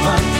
Que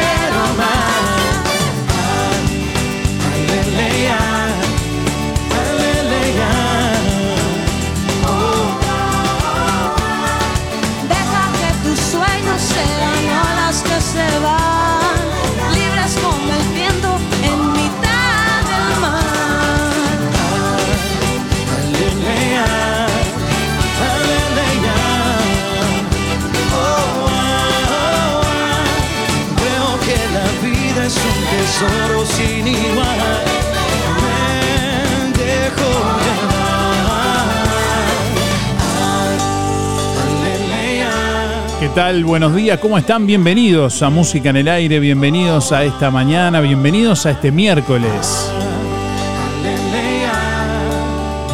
¿Qué tal? Buenos días, ¿cómo están? Bienvenidos a Música en el Aire, bienvenidos a esta mañana, bienvenidos a este miércoles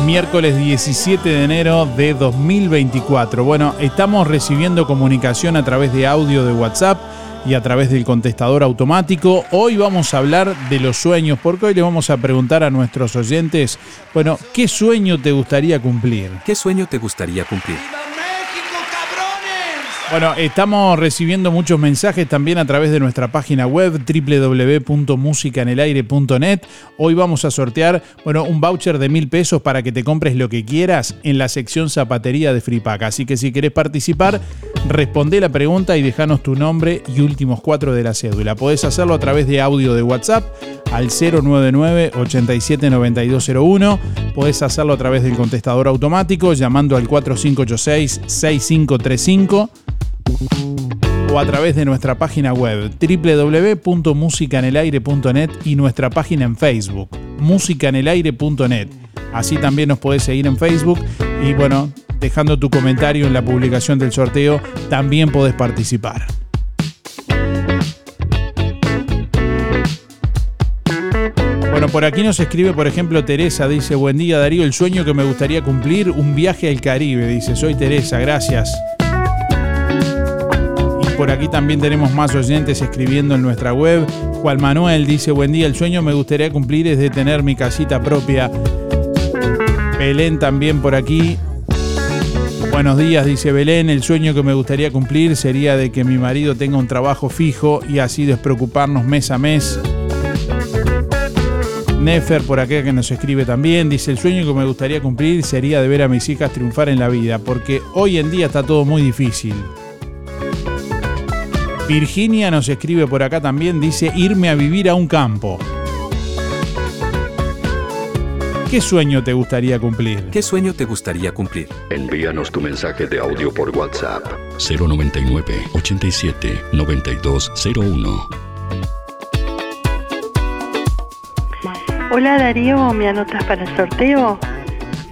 miércoles 17 de enero de 2024. Bueno, estamos recibiendo comunicación a través de audio de WhatsApp y a través del contestador automático. Hoy vamos a hablar de los sueños, porque hoy le vamos a preguntar a nuestros oyentes, bueno, ¿qué sueño te gustaría cumplir? ¿Qué sueño te gustaría cumplir? Bueno, estamos recibiendo muchos mensajes también a través de nuestra página web www.musicanelaire.net. Hoy vamos a sortear, bueno, un voucher de mil pesos para que te compres lo que quieras en la sección zapatería de Fripac. Así que si querés participar, responde la pregunta y dejanos tu nombre y últimos cuatro de la cédula. Podés hacerlo a través de audio de WhatsApp al 099 879201. Podés hacerlo a través del contestador automático llamando al 4586 6535 o a través de nuestra página web www.musicanelaire.net y nuestra página en Facebook, musicanelaire.net. Así también nos podés seguir en Facebook y bueno, dejando tu comentario en la publicación del sorteo, también podés participar. Bueno, por aquí nos escribe, por ejemplo, Teresa, dice, buen día Darío, el sueño que me gustaría cumplir, un viaje al Caribe, dice, soy Teresa, gracias. Por aquí también tenemos más oyentes escribiendo en nuestra web. Juan Manuel dice, buen día, el sueño me gustaría cumplir es de tener mi casita propia. Belén también por aquí. Buenos días, dice Belén. El sueño que me gustaría cumplir sería de que mi marido tenga un trabajo fijo y así despreocuparnos mes a mes. Nefer por acá que nos escribe también, dice el sueño que me gustaría cumplir sería de ver a mis hijas triunfar en la vida, porque hoy en día está todo muy difícil. Virginia nos escribe por acá también, dice irme a vivir a un campo. ¿Qué sueño te gustaría cumplir? ¿Qué sueño te gustaría cumplir? Envíanos tu mensaje de audio por WhatsApp 099 87 9201. Hola Darío, ¿me anotas para el sorteo?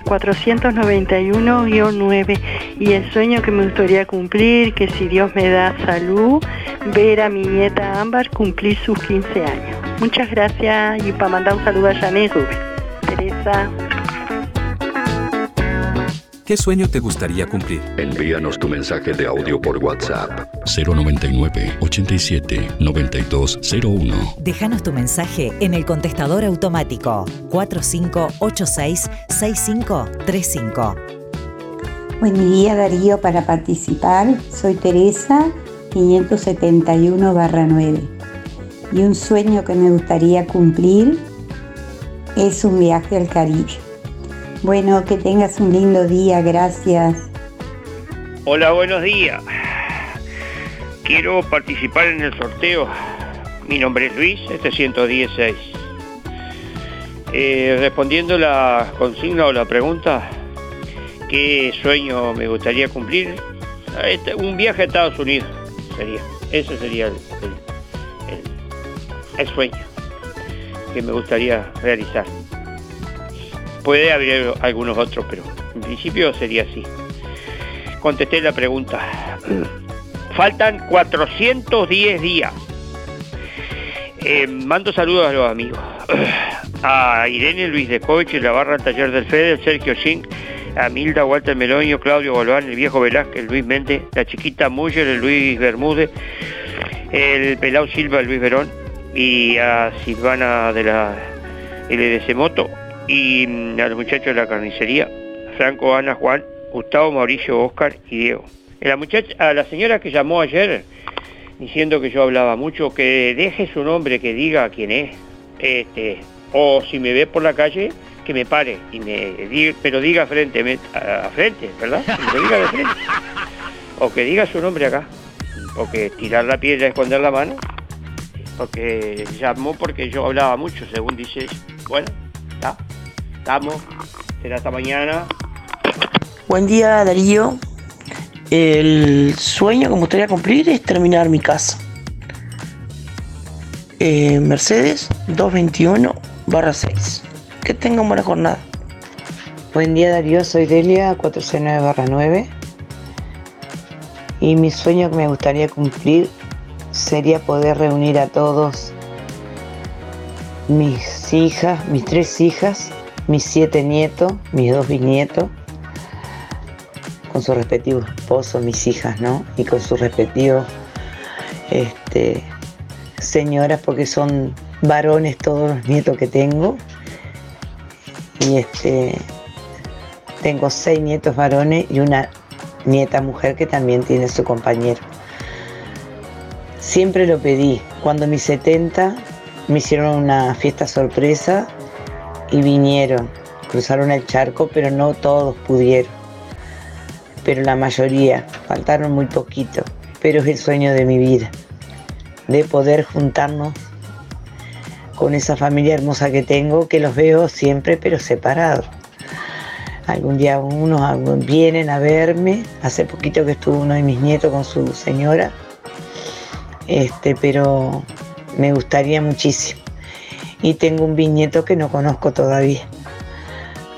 491-9 y el sueño que me gustaría cumplir, que si Dios me da salud, ver a mi nieta Ámbar cumplir sus 15 años. Muchas gracias y para mandar un saludo a Janet Rubén. Teresa. ¿Qué sueño te gustaría cumplir? Envíanos tu mensaje de audio por WhatsApp 099 87 9201. Déjanos tu mensaje en el contestador automático 4586-6535. Buen día Darío, para participar soy Teresa 571-9 y un sueño que me gustaría cumplir es un viaje al Caribe. Bueno, que tengas un lindo día, gracias. Hola, buenos días. Quiero participar en el sorteo. Mi nombre es Luis, 716. Eh, respondiendo la consigna o la pregunta, ¿qué sueño me gustaría cumplir? Este, un viaje a Estados Unidos sería. Ese sería el, sueño que me gustaría realizar. Puede haber algunos otros, pero en principio sería así. Contesté la pregunta. Faltan 410 días. Eh, mando saludos a los amigos. A Irene Luis de Coche, la barra Taller del Fede, Sergio Sink, a Milda Walter Meloño, Claudio Golván, el viejo Velázquez, Luis Méndez, la chiquita Muller, el Luis Bermúdez, el Pelao Silva, el Luis Verón, y a Silvana de la LDC Moto, y mm, a los muchachos de la carnicería, Franco, Ana, Juan, Gustavo, Mauricio, Oscar y Diego. A la señora que llamó ayer diciendo que yo hablaba mucho, que deje su nombre, que diga quién es, este, o si me ve por la calle, que me pare y me diga, pero diga frente, me- a, a frente, ¿verdad? Que lo diga de frente. O que diga su nombre acá. O que tirar la piedra, esconder la mano. Porque llamó porque yo hablaba mucho, según dice ella. Bueno, está. Estamos. Será hasta mañana. Buen día Darío. El sueño que me gustaría cumplir es terminar mi casa. Eh, Mercedes 221 barra 6. Que tengan buena jornada. Buen día Darío, soy Delia 409 barra 9 Y mi sueño que me gustaría cumplir sería poder reunir a todos mis hijas, mis tres hijas, mis siete nietos, mis dos bisnietos, con sus respectivos esposos, mis hijas, ¿no? Y con sus respectivos este, señoras, porque son varones todos los nietos que tengo. Y este, tengo seis nietos varones y una nieta mujer que también tiene su compañero. Siempre lo pedí. Cuando mis 70 me hicieron una fiesta sorpresa y vinieron. Cruzaron el charco, pero no todos pudieron. Pero la mayoría, faltaron muy poquito. Pero es el sueño de mi vida, de poder juntarnos con esa familia hermosa que tengo, que los veo siempre, pero separados. Algún día unos vienen a verme. Hace poquito que estuvo uno de mis nietos con su señora. Este, pero me gustaría muchísimo. Y tengo un bisnieto que no conozco todavía.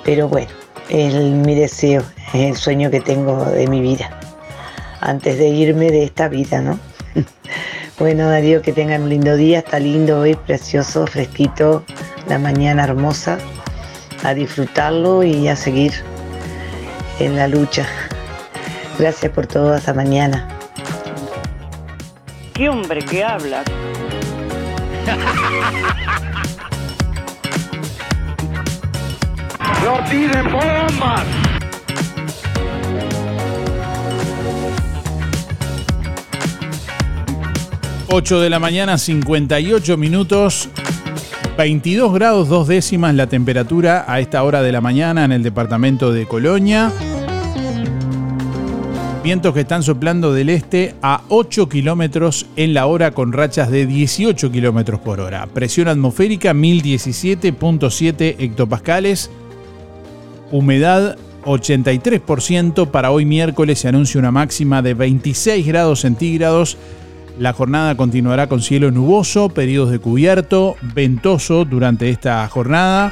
Pero bueno, es mi deseo, es el sueño que tengo de mi vida. Antes de irme de esta vida, ¿no? Bueno, Darío, que tengan un lindo día. Está lindo hoy, precioso, fresquito, la mañana hermosa. A disfrutarlo y a seguir en la lucha. Gracias por todo hasta mañana. ¿Qué hombre que habla? ¡No tiren bombas! Ocho de la mañana, 58 minutos. 22 grados dos décimas la temperatura a esta hora de la mañana en el departamento de Colonia. Vientos que están soplando del este a 8 kilómetros en la hora con rachas de 18 kilómetros por hora. Presión atmosférica 1017.7 hectopascales. Humedad 83%. Para hoy miércoles se anuncia una máxima de 26 grados centígrados. La jornada continuará con cielo nuboso, periodos de cubierto, ventoso durante esta jornada.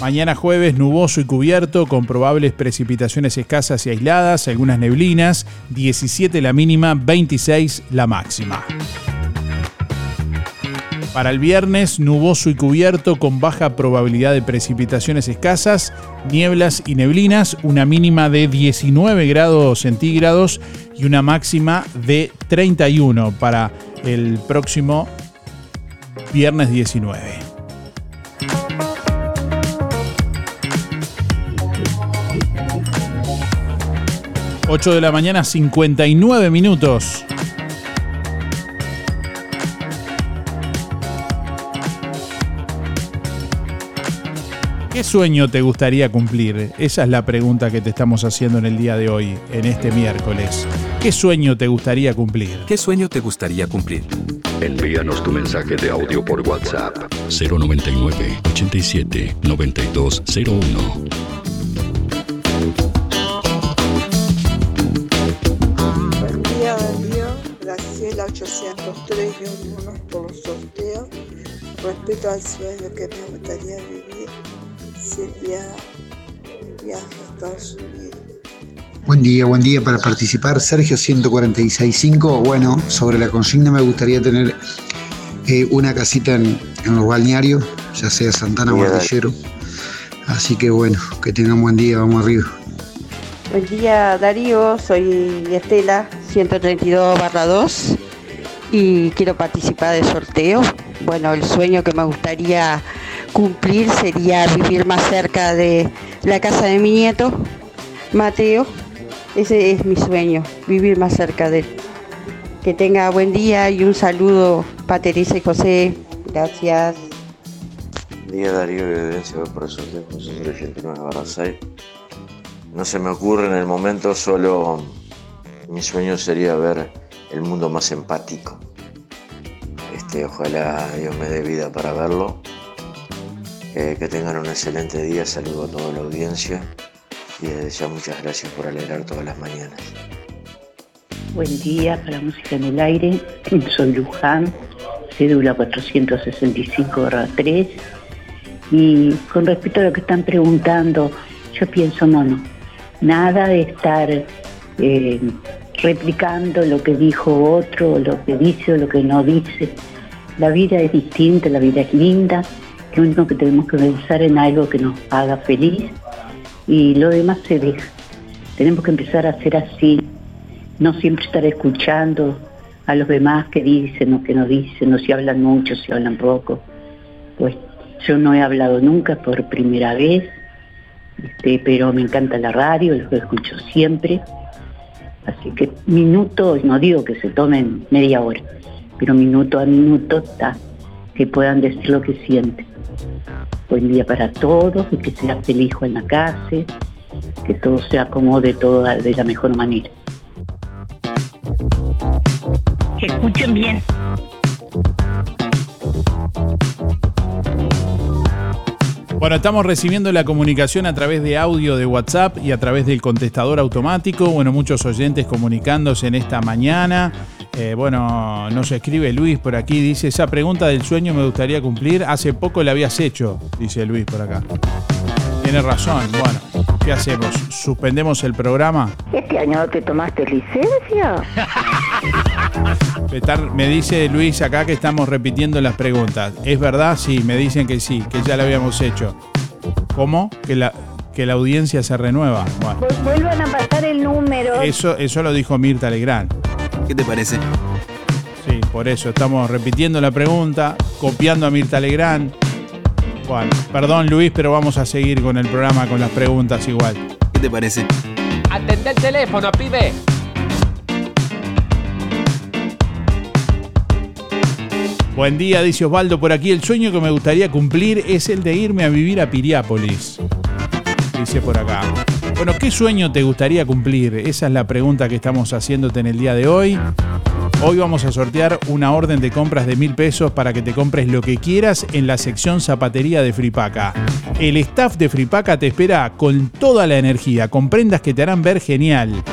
Mañana jueves nuboso y cubierto con probables precipitaciones escasas y aisladas, algunas neblinas, 17 la mínima, 26 la máxima. Para el viernes, nuboso y cubierto con baja probabilidad de precipitaciones escasas, nieblas y neblinas, una mínima de 19 grados centígrados y una máxima de 31 para el próximo viernes 19. ...8 de la mañana, 59 minutos. ¿Qué sueño te gustaría cumplir? Esa es la pregunta que te estamos haciendo en el día de hoy, en este miércoles. ¿Qué sueño te gustaría cumplir? ¿Qué sueño te gustaría cumplir? Envíanos tu mensaje de audio por WhatsApp 099 87 9201. Buen día, Darío. Graciela 803 1 por los sorteos. Respecto al sueño que me gustaría vivir, sería un viaje a Estados Unidos. Buen día, buen día para participar. Sergio 146.5. Bueno, sobre la consigna me gustaría tener eh, una casita en, en los balnearios, ya sea Santana o. Guardillero. Así que bueno, que tengan buen día, vamos arriba. Buen día Darío, soy Estela 132 barra 2 y quiero participar del sorteo. Bueno, el sueño que me gustaría cumplir sería vivir más cerca de la casa de mi nieto, Mateo. Ese es mi sueño, vivir más cerca de él. Que tenga buen día y un saludo para Teresa y José. Gracias. Día Darío y evidencia José 89 barra 6. No se me ocurre en el momento, solo mi sueño sería ver el mundo más empático. Este, ojalá Dios me dé vida para verlo. Que tengan un excelente día, saludo a toda la audiencia y desde ya muchas gracias por alegrar todas las mañanas. Buen día para Música en el Aire. Soy Luján, cédula 465-3. Y con respecto a lo que están preguntando, yo pienso, no, no. Nada de estar eh, replicando lo que dijo otro, lo que dice o lo que no dice. La vida es distinta, la vida es linda. Lo único que tenemos que pensar en algo que nos haga feliz y lo demás se deja. Tenemos que empezar a ser así, no siempre estar escuchando a los demás que dicen o que no dicen, o si hablan mucho, si hablan poco. Pues yo no he hablado nunca por primera vez, este, pero me encanta la radio, lo escucho siempre. Así que minutos, no digo que se tomen media hora, pero minuto a minuto está, que puedan decir lo que sienten. Buen día para todos, y que sea feliz en la casa, que todo se acomode todo de la mejor manera. Escuchen bien. Bueno, estamos recibiendo la comunicación a través de audio de WhatsApp y a través del contestador automático. Bueno, muchos oyentes comunicándose en esta mañana. Eh, bueno, nos escribe Luis por aquí, dice, esa pregunta del sueño me gustaría cumplir. Hace poco la habías hecho, dice Luis por acá. Tiene razón, bueno, ¿qué hacemos? ¿Suspendemos el programa? ¿Este año te tomaste licencia? Me dice Luis acá que estamos repitiendo las preguntas. ¿Es verdad? Sí, me dicen que sí, que ya lo habíamos hecho. ¿Cómo? Que la, que la audiencia se renueva. Bueno. Vuelvan a pasar el número. Eso, eso lo dijo Mirta Legrand. ¿Qué te parece? Sí, por eso estamos repitiendo la pregunta, copiando a Mirta Legrand. Bueno, perdón Luis, pero vamos a seguir con el programa con las preguntas igual. ¿Qué te parece? Atende el teléfono, pibe. Buen día, dice Osvaldo por aquí. El sueño que me gustaría cumplir es el de irme a vivir a Piriápolis. Dice por acá. Bueno, ¿qué sueño te gustaría cumplir? Esa es la pregunta que estamos haciéndote en el día de hoy. Hoy vamos a sortear una orden de compras de mil pesos para que te compres lo que quieras en la sección zapatería de Fripaca. El staff de Fripaca te espera con toda la energía, con prendas que te harán ver genial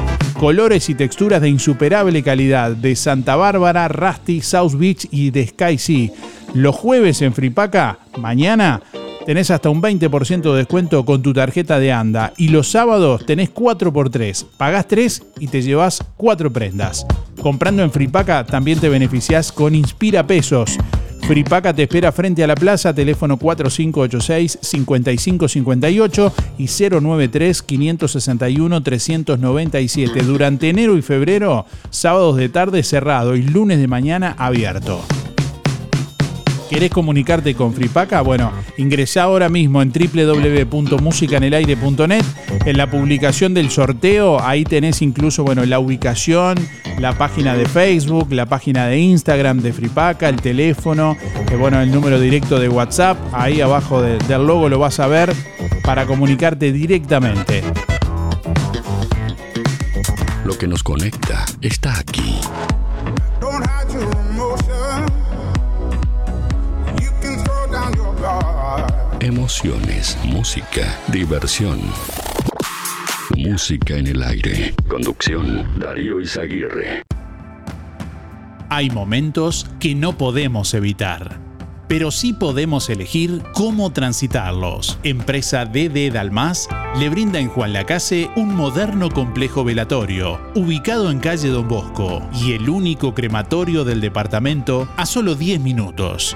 colores y texturas de insuperable calidad de Santa Bárbara, Rusty, South Beach y de Sky Sea. Los jueves en Fripaca, mañana, tenés hasta un 20% de descuento con tu tarjeta de ANDA y los sábados tenés 4x3. Pagás 3 y te llevas 4 prendas. Comprando en Fripaca también te beneficiás con Inspira Pesos. Fripaca te espera frente a la plaza, teléfono 4586-5558 y 093-561-397. Durante enero y febrero, sábados de tarde cerrado y lunes de mañana abierto. ¿Querés comunicarte con Fripaca? Bueno, ingresa ahora mismo en www.musicanelaire.net. En la publicación del sorteo, ahí tenés incluso bueno, la ubicación, la página de Facebook, la página de Instagram de Fripaca, el teléfono, que bueno, el número directo de WhatsApp. Ahí abajo del logo lo vas a ver para comunicarte directamente. Lo que nos conecta está aquí. Emociones, música, diversión. Música en el aire. Conducción, Darío Izaguirre. Hay momentos que no podemos evitar, pero sí podemos elegir cómo transitarlos. Empresa DD Dalmas le brinda en Juan Lacase un moderno complejo velatorio, ubicado en calle Don Bosco, y el único crematorio del departamento a solo 10 minutos.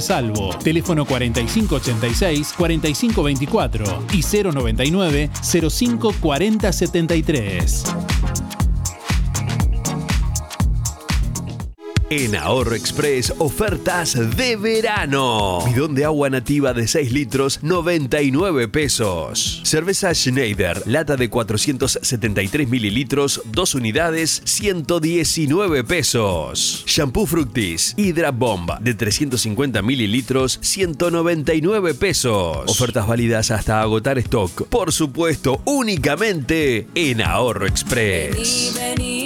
Salvo. Teléfono 4586-4524 y 099-054073. En Ahorro Express, ofertas de verano. Bidón de agua nativa de 6 litros, 99 pesos. Cerveza Schneider, lata de 473 mililitros, 2 unidades, 119 pesos. Shampoo Fructis, Hydra Bomb de 350 mililitros, 199 pesos. Ofertas válidas hasta agotar stock. Por supuesto, únicamente en Ahorro Express. Vení,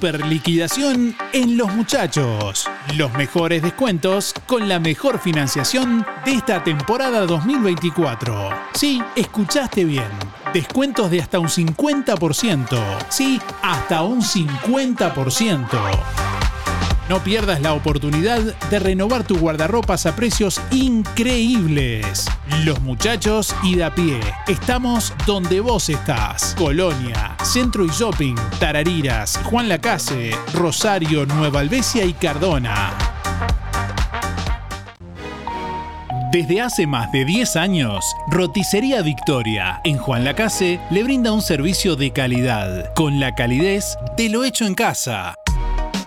Super liquidación en Los Muchachos. Los mejores descuentos con la mejor financiación de esta temporada 2024. Sí, escuchaste bien. Descuentos de hasta un 50%. Sí, hasta un 50%. No pierdas la oportunidad de renovar tu guardarropas a precios increíbles. Los muchachos y de a pie. Estamos donde vos estás. Colonia, Centro y Shopping, Tarariras, Juan Lacase, Rosario, Nueva Albesia y Cardona. Desde hace más de 10 años, Roticería Victoria en Juan Lacase le brinda un servicio de calidad, con la calidez de lo hecho en casa.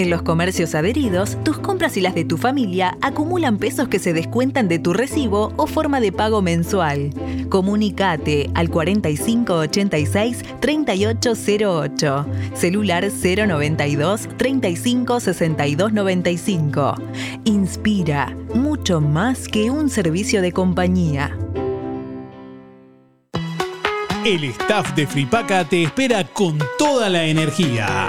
En los comercios adheridos, tus compras y las de tu familia acumulan pesos que se descuentan de tu recibo o forma de pago mensual. Comunicate al 4586-3808, celular 092 35 62 95. Inspira, mucho más que un servicio de compañía. El staff de Fripaca te espera con toda la energía.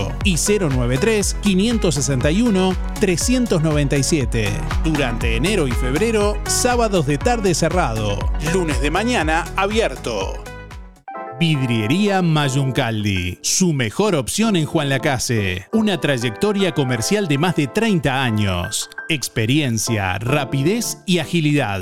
4586-5558 y 093-561-397. Durante enero y febrero, sábados de tarde cerrado. Lunes de mañana abierto. Vidriería Mayuncaldi, su mejor opción en Juan Lacase. Una trayectoria comercial de más de 30 años. Experiencia, rapidez y agilidad.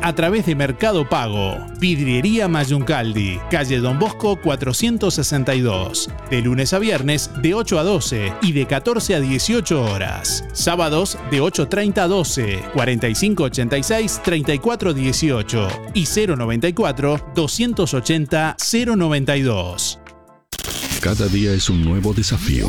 a través de Mercado Pago. Vidriería Mayuncaldi, calle Don Bosco 462. De lunes a viernes de 8 a 12 y de 14 a 18 horas. Sábados de 8.30 a 12, 4586 3418 y 094 280 092. Cada día es un nuevo desafío.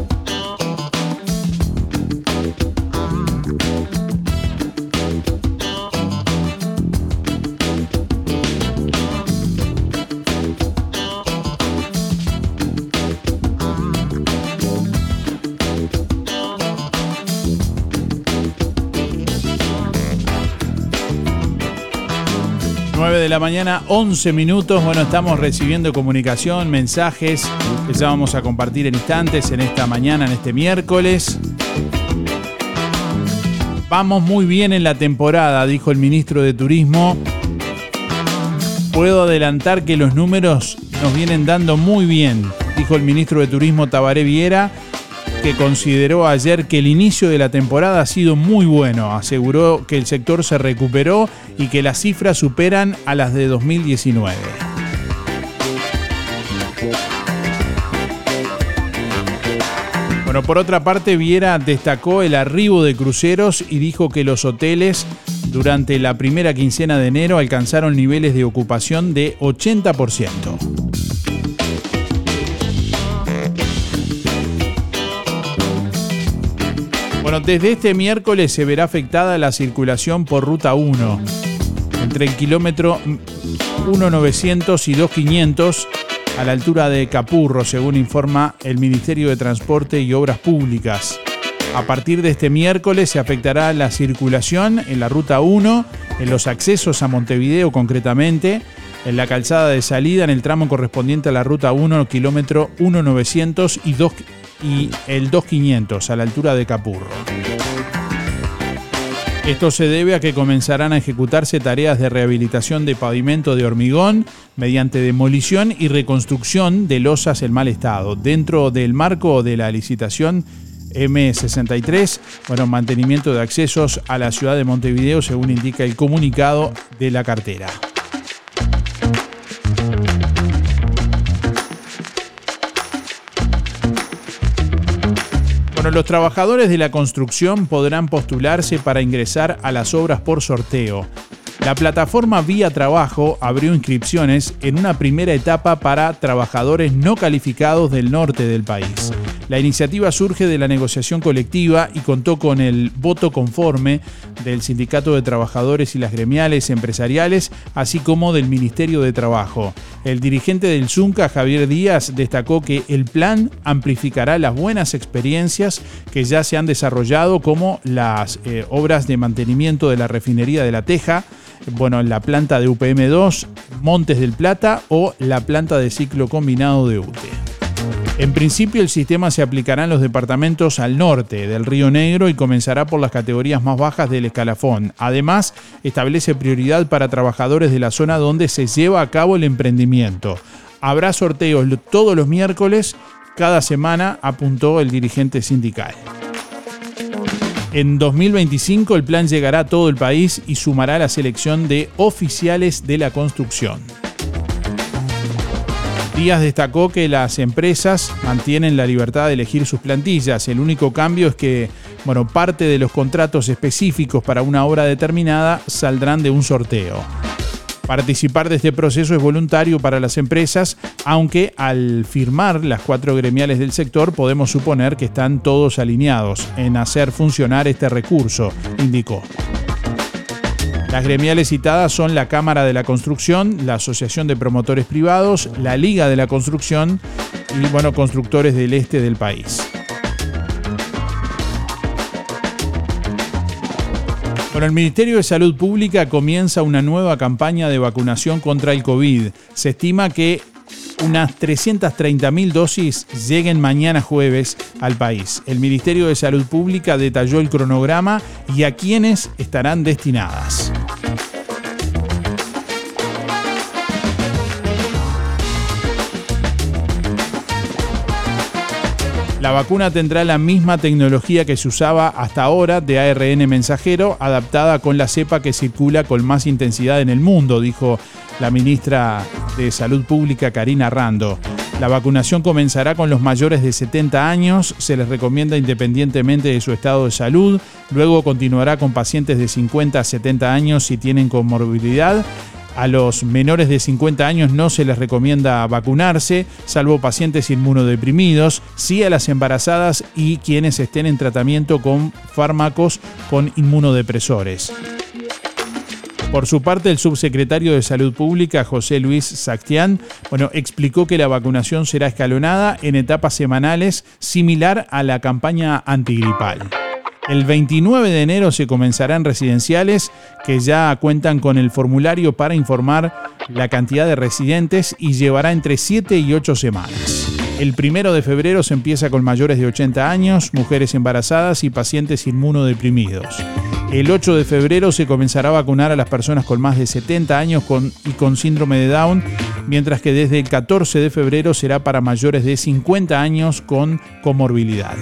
9 de la mañana, 11 minutos. Bueno, estamos recibiendo comunicación, mensajes que ya vamos a compartir en instantes en esta mañana, en este miércoles. Vamos muy bien en la temporada, dijo el ministro de Turismo. Puedo adelantar que los números nos vienen dando muy bien, dijo el ministro de Turismo Tabaré Viera que consideró ayer que el inicio de la temporada ha sido muy bueno. Aseguró que el sector se recuperó y que las cifras superan a las de 2019. Bueno, por otra parte, Viera destacó el arribo de cruceros y dijo que los hoteles durante la primera quincena de enero alcanzaron niveles de ocupación de 80%. Bueno, desde este miércoles se verá afectada la circulación por ruta 1, entre el kilómetro 1900 y 2500 a la altura de Capurro, según informa el Ministerio de Transporte y Obras Públicas. A partir de este miércoles se afectará la circulación en la ruta 1, en los accesos a Montevideo concretamente, en la calzada de salida en el tramo correspondiente a la ruta 1, kilómetro 1900 y 2 y el 2500 a la altura de Capurro. Esto se debe a que comenzarán a ejecutarse tareas de rehabilitación de pavimento de hormigón mediante demolición y reconstrucción de losas en mal estado. Dentro del marco de la licitación M63, bueno, mantenimiento de accesos a la ciudad de Montevideo, según indica el comunicado de la cartera. Bueno, los trabajadores de la construcción podrán postularse para ingresar a las obras por sorteo. La plataforma Vía Trabajo abrió inscripciones en una primera etapa para trabajadores no calificados del norte del país. La iniciativa surge de la negociación colectiva y contó con el voto conforme del Sindicato de Trabajadores y las gremiales empresariales, así como del Ministerio de Trabajo. El dirigente del Zunca, Javier Díaz, destacó que el plan amplificará las buenas experiencias que ya se han desarrollado, como las eh, obras de mantenimiento de la refinería de La Teja, bueno, la planta de UPM2, Montes del Plata o la planta de ciclo combinado de UTE. En principio el sistema se aplicará en los departamentos al norte del Río Negro y comenzará por las categorías más bajas del escalafón. Además, establece prioridad para trabajadores de la zona donde se lleva a cabo el emprendimiento. Habrá sorteos todos los miércoles, cada semana, apuntó el dirigente sindical. En 2025 el plan llegará a todo el país y sumará la selección de oficiales de la construcción. Díaz destacó que las empresas mantienen la libertad de elegir sus plantillas. El único cambio es que bueno, parte de los contratos específicos para una obra determinada saldrán de un sorteo. Participar de este proceso es voluntario para las empresas, aunque al firmar las cuatro gremiales del sector podemos suponer que están todos alineados en hacer funcionar este recurso, indicó. Las gremiales citadas son la Cámara de la Construcción, la Asociación de Promotores Privados, la Liga de la Construcción y, bueno, constructores del este del país. Bueno, el Ministerio de Salud Pública comienza una nueva campaña de vacunación contra el COVID. Se estima que unas 330.000 dosis lleguen mañana jueves al país. El Ministerio de Salud Pública detalló el cronograma y a quiénes estarán destinadas. La vacuna tendrá la misma tecnología que se usaba hasta ahora de ARN mensajero, adaptada con la cepa que circula con más intensidad en el mundo, dijo la ministra de Salud Pública Karina Rando. La vacunación comenzará con los mayores de 70 años, se les recomienda independientemente de su estado de salud, luego continuará con pacientes de 50 a 70 años si tienen comorbilidad a los menores de 50 años no se les recomienda vacunarse, salvo pacientes inmunodeprimidos, sí a las embarazadas y quienes estén en tratamiento con fármacos con inmunodepresores. Por su parte, el subsecretario de Salud Pública, José Luis Sactián, bueno, explicó que la vacunación será escalonada en etapas semanales, similar a la campaña antigripal. El 29 de enero se comenzarán residenciales que ya cuentan con el formulario para informar la cantidad de residentes y llevará entre 7 y 8 semanas. El 1 de febrero se empieza con mayores de 80 años, mujeres embarazadas y pacientes inmunodeprimidos. El 8 de febrero se comenzará a vacunar a las personas con más de 70 años y con síndrome de Down, mientras que desde el 14 de febrero será para mayores de 50 años con comorbilidad.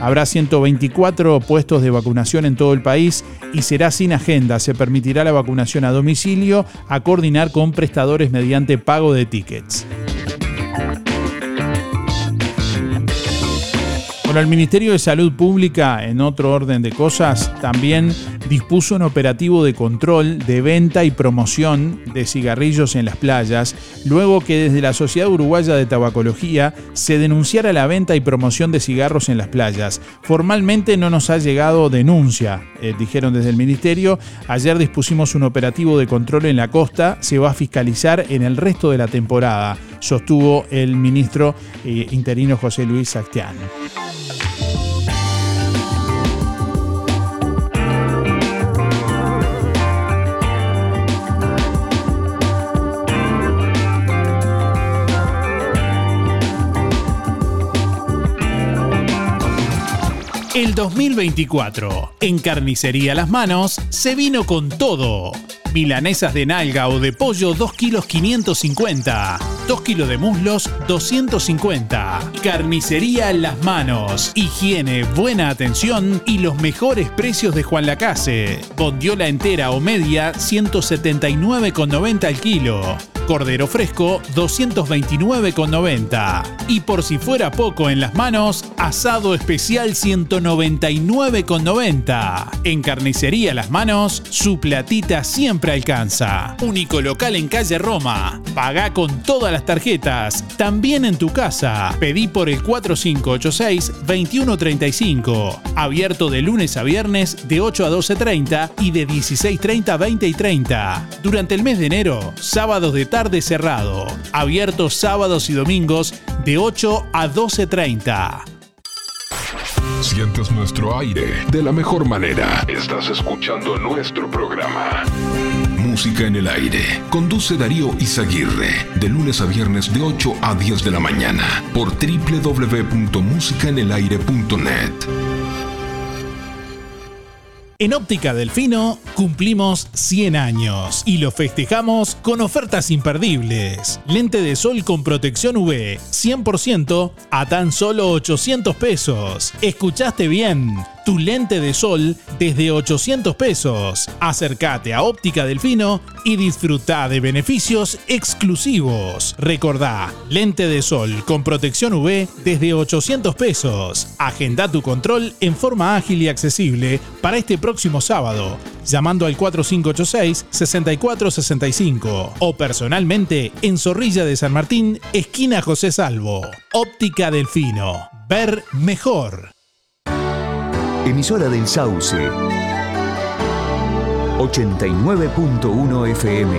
Habrá 124 puestos de vacunación en todo el país y será sin agenda. Se permitirá la vacunación a domicilio a coordinar con prestadores mediante pago de tickets. Bueno, el Ministerio de Salud Pública, en otro orden de cosas, también dispuso un operativo de control de venta y promoción de cigarrillos en las playas, luego que desde la Sociedad Uruguaya de Tabacología se denunciara la venta y promoción de cigarros en las playas. Formalmente no nos ha llegado denuncia, eh, dijeron desde el Ministerio. Ayer dispusimos un operativo de control en la costa, se va a fiscalizar en el resto de la temporada, sostuvo el ministro eh, interino José Luis Sactián. El 2024, en Carnicería Las Manos, se vino con todo. Milanesas de nalga o de pollo 2 kilos 550. 2 kilos de muslos 250. Carnicería Las Manos. Higiene, buena atención y los mejores precios de Juan Lacase. Bondiola entera o media 179,90 al kilo. Cordero fresco 229,90. Y por si fuera poco en las manos, asado especial 199,90. En carnicería Las Manos, su platita siempre alcanza. Único local en calle Roma. Paga con todas las tarjetas, también en tu casa. Pedí por el 4586-2135. Abierto de lunes a viernes de 8 a 12.30 y de 16.30 a 20 y 30. Durante el mes de enero, sábados de tarde cerrado. Abierto sábados y domingos de 8 a 12.30. Sientes nuestro aire de la mejor manera. Estás escuchando nuestro programa. Música en el aire. Conduce Darío Izaguirre. De lunes a viernes de 8 a 10 de la mañana. Por www.musicaenelaire.net. En Óptica Delfino cumplimos 100 años y lo festejamos con ofertas imperdibles. Lente de sol con protección UV 100% a tan solo 800 pesos. ¿Escuchaste bien? Tu lente de sol desde 800 pesos. Acércate a Óptica Delfino y disfruta de beneficios exclusivos. Recordá, lente de sol con protección UV desde 800 pesos. Agenda tu control en forma ágil y accesible para este próximo sábado, llamando al 4586-6465 o personalmente en Zorrilla de San Martín, esquina José Salvo. Óptica Delfino. Ver mejor. Emisora del Sauce. 89.1 FM.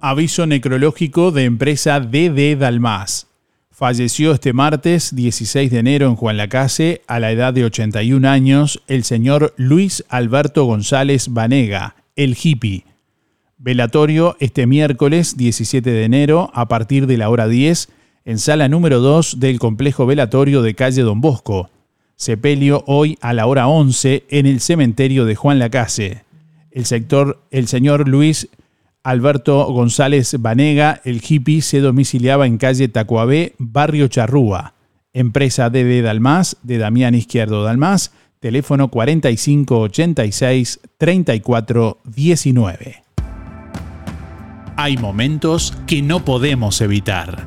Aviso necrológico de empresa DD Dalmas. Falleció este martes 16 de enero en Juan Lacase, a la edad de 81 años, el señor Luis Alberto González Vanega, el hippie. Velatorio este miércoles 17 de enero a partir de la hora 10 en sala número 2 del complejo velatorio de calle Don Bosco. Sepelio hoy a la hora 11 en el cementerio de Juan Lacase. El, sector, el señor Luis Alberto González Vanega, el hippie, se domiciliaba en calle Tacuabé, barrio Charrúa. Empresa DD Dalmas, de Damián Izquierdo Dalmas, teléfono 4586 3419. Hay momentos que no podemos evitar,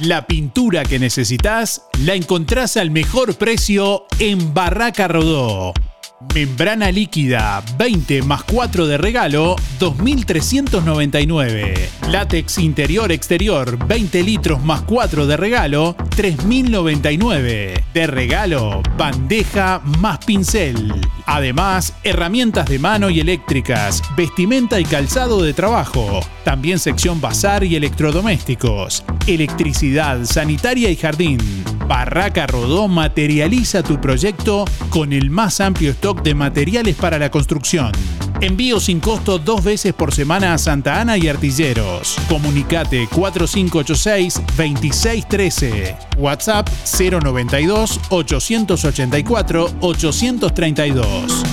La pintura que necesitas la encontrás al mejor precio en Barraca Rodó. Membrana líquida 20 más 4 de regalo 2.399. Látex interior exterior 20 litros más 4 de regalo 3.099. De regalo bandeja más pincel. Además, herramientas de mano y eléctricas, vestimenta y calzado de trabajo. También sección bazar y electrodomésticos. Electricidad, sanitaria y jardín. Barraca Rodó materializa tu proyecto con el más amplio stock de materiales para la construcción. Envío sin costo dos veces por semana a Santa Ana y Artilleros. Comunicate 4586-2613. WhatsApp 092 884 832.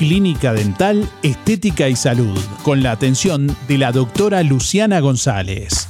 Clínica Dental, Estética y Salud, con la atención de la doctora Luciana González.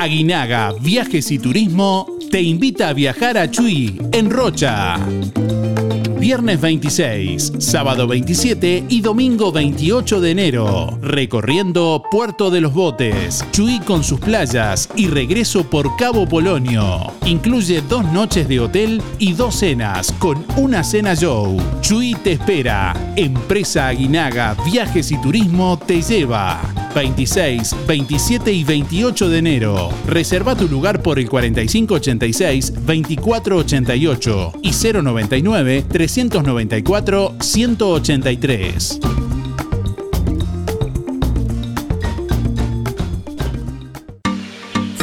Aguinaga Viajes y Turismo te invita a viajar a Chuy, en Rocha. Viernes 26, sábado 27 y domingo 28 de enero. Recorriendo Puerto de los Botes, Chuy con sus playas y regreso por Cabo Polonio. Incluye dos noches de hotel y dos cenas con una cena show. Chuy te espera. Empresa Aguinaga Viajes y Turismo te lleva. 26, 27 y 28 de enero. Reserva tu lugar por el 4586-2488 y 099-394-183.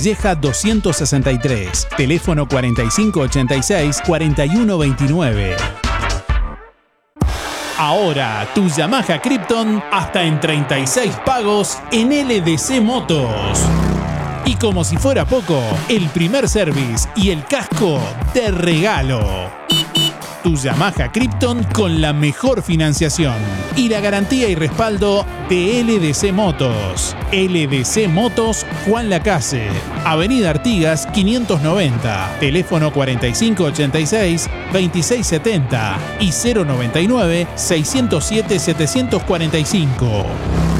Valleja 263, teléfono 4586-4129. Ahora tu Yamaha Krypton hasta en 36 pagos en LDC Motos. Y como si fuera poco, el primer service y el casco de regalo. Tu Yamaha Krypton con la mejor financiación y la garantía y respaldo de LDC Motos. LDC Motos Juan Lacase, Avenida Artigas 590, teléfono 4586-2670 y 099-607-745.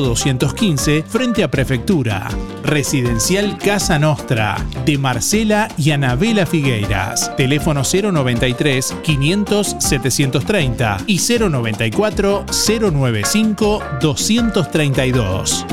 215, frente a Prefectura. Residencial Casa Nostra, de Marcela y Anabela Figueiras. Teléfono 093 500 730 y 094 095 232.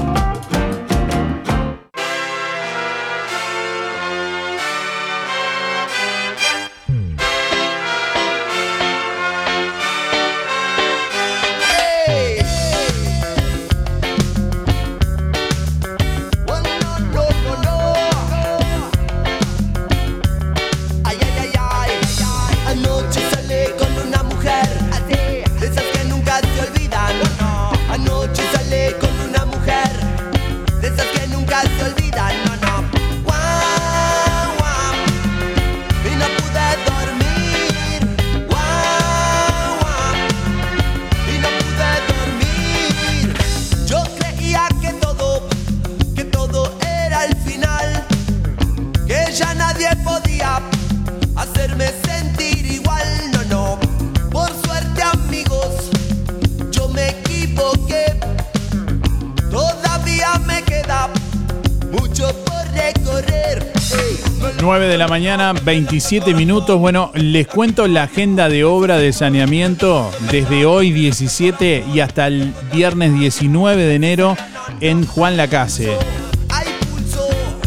Mañana, 27 minutos. Bueno, les cuento la agenda de obra de saneamiento desde hoy 17 y hasta el viernes 19 de enero en Juan Lacase.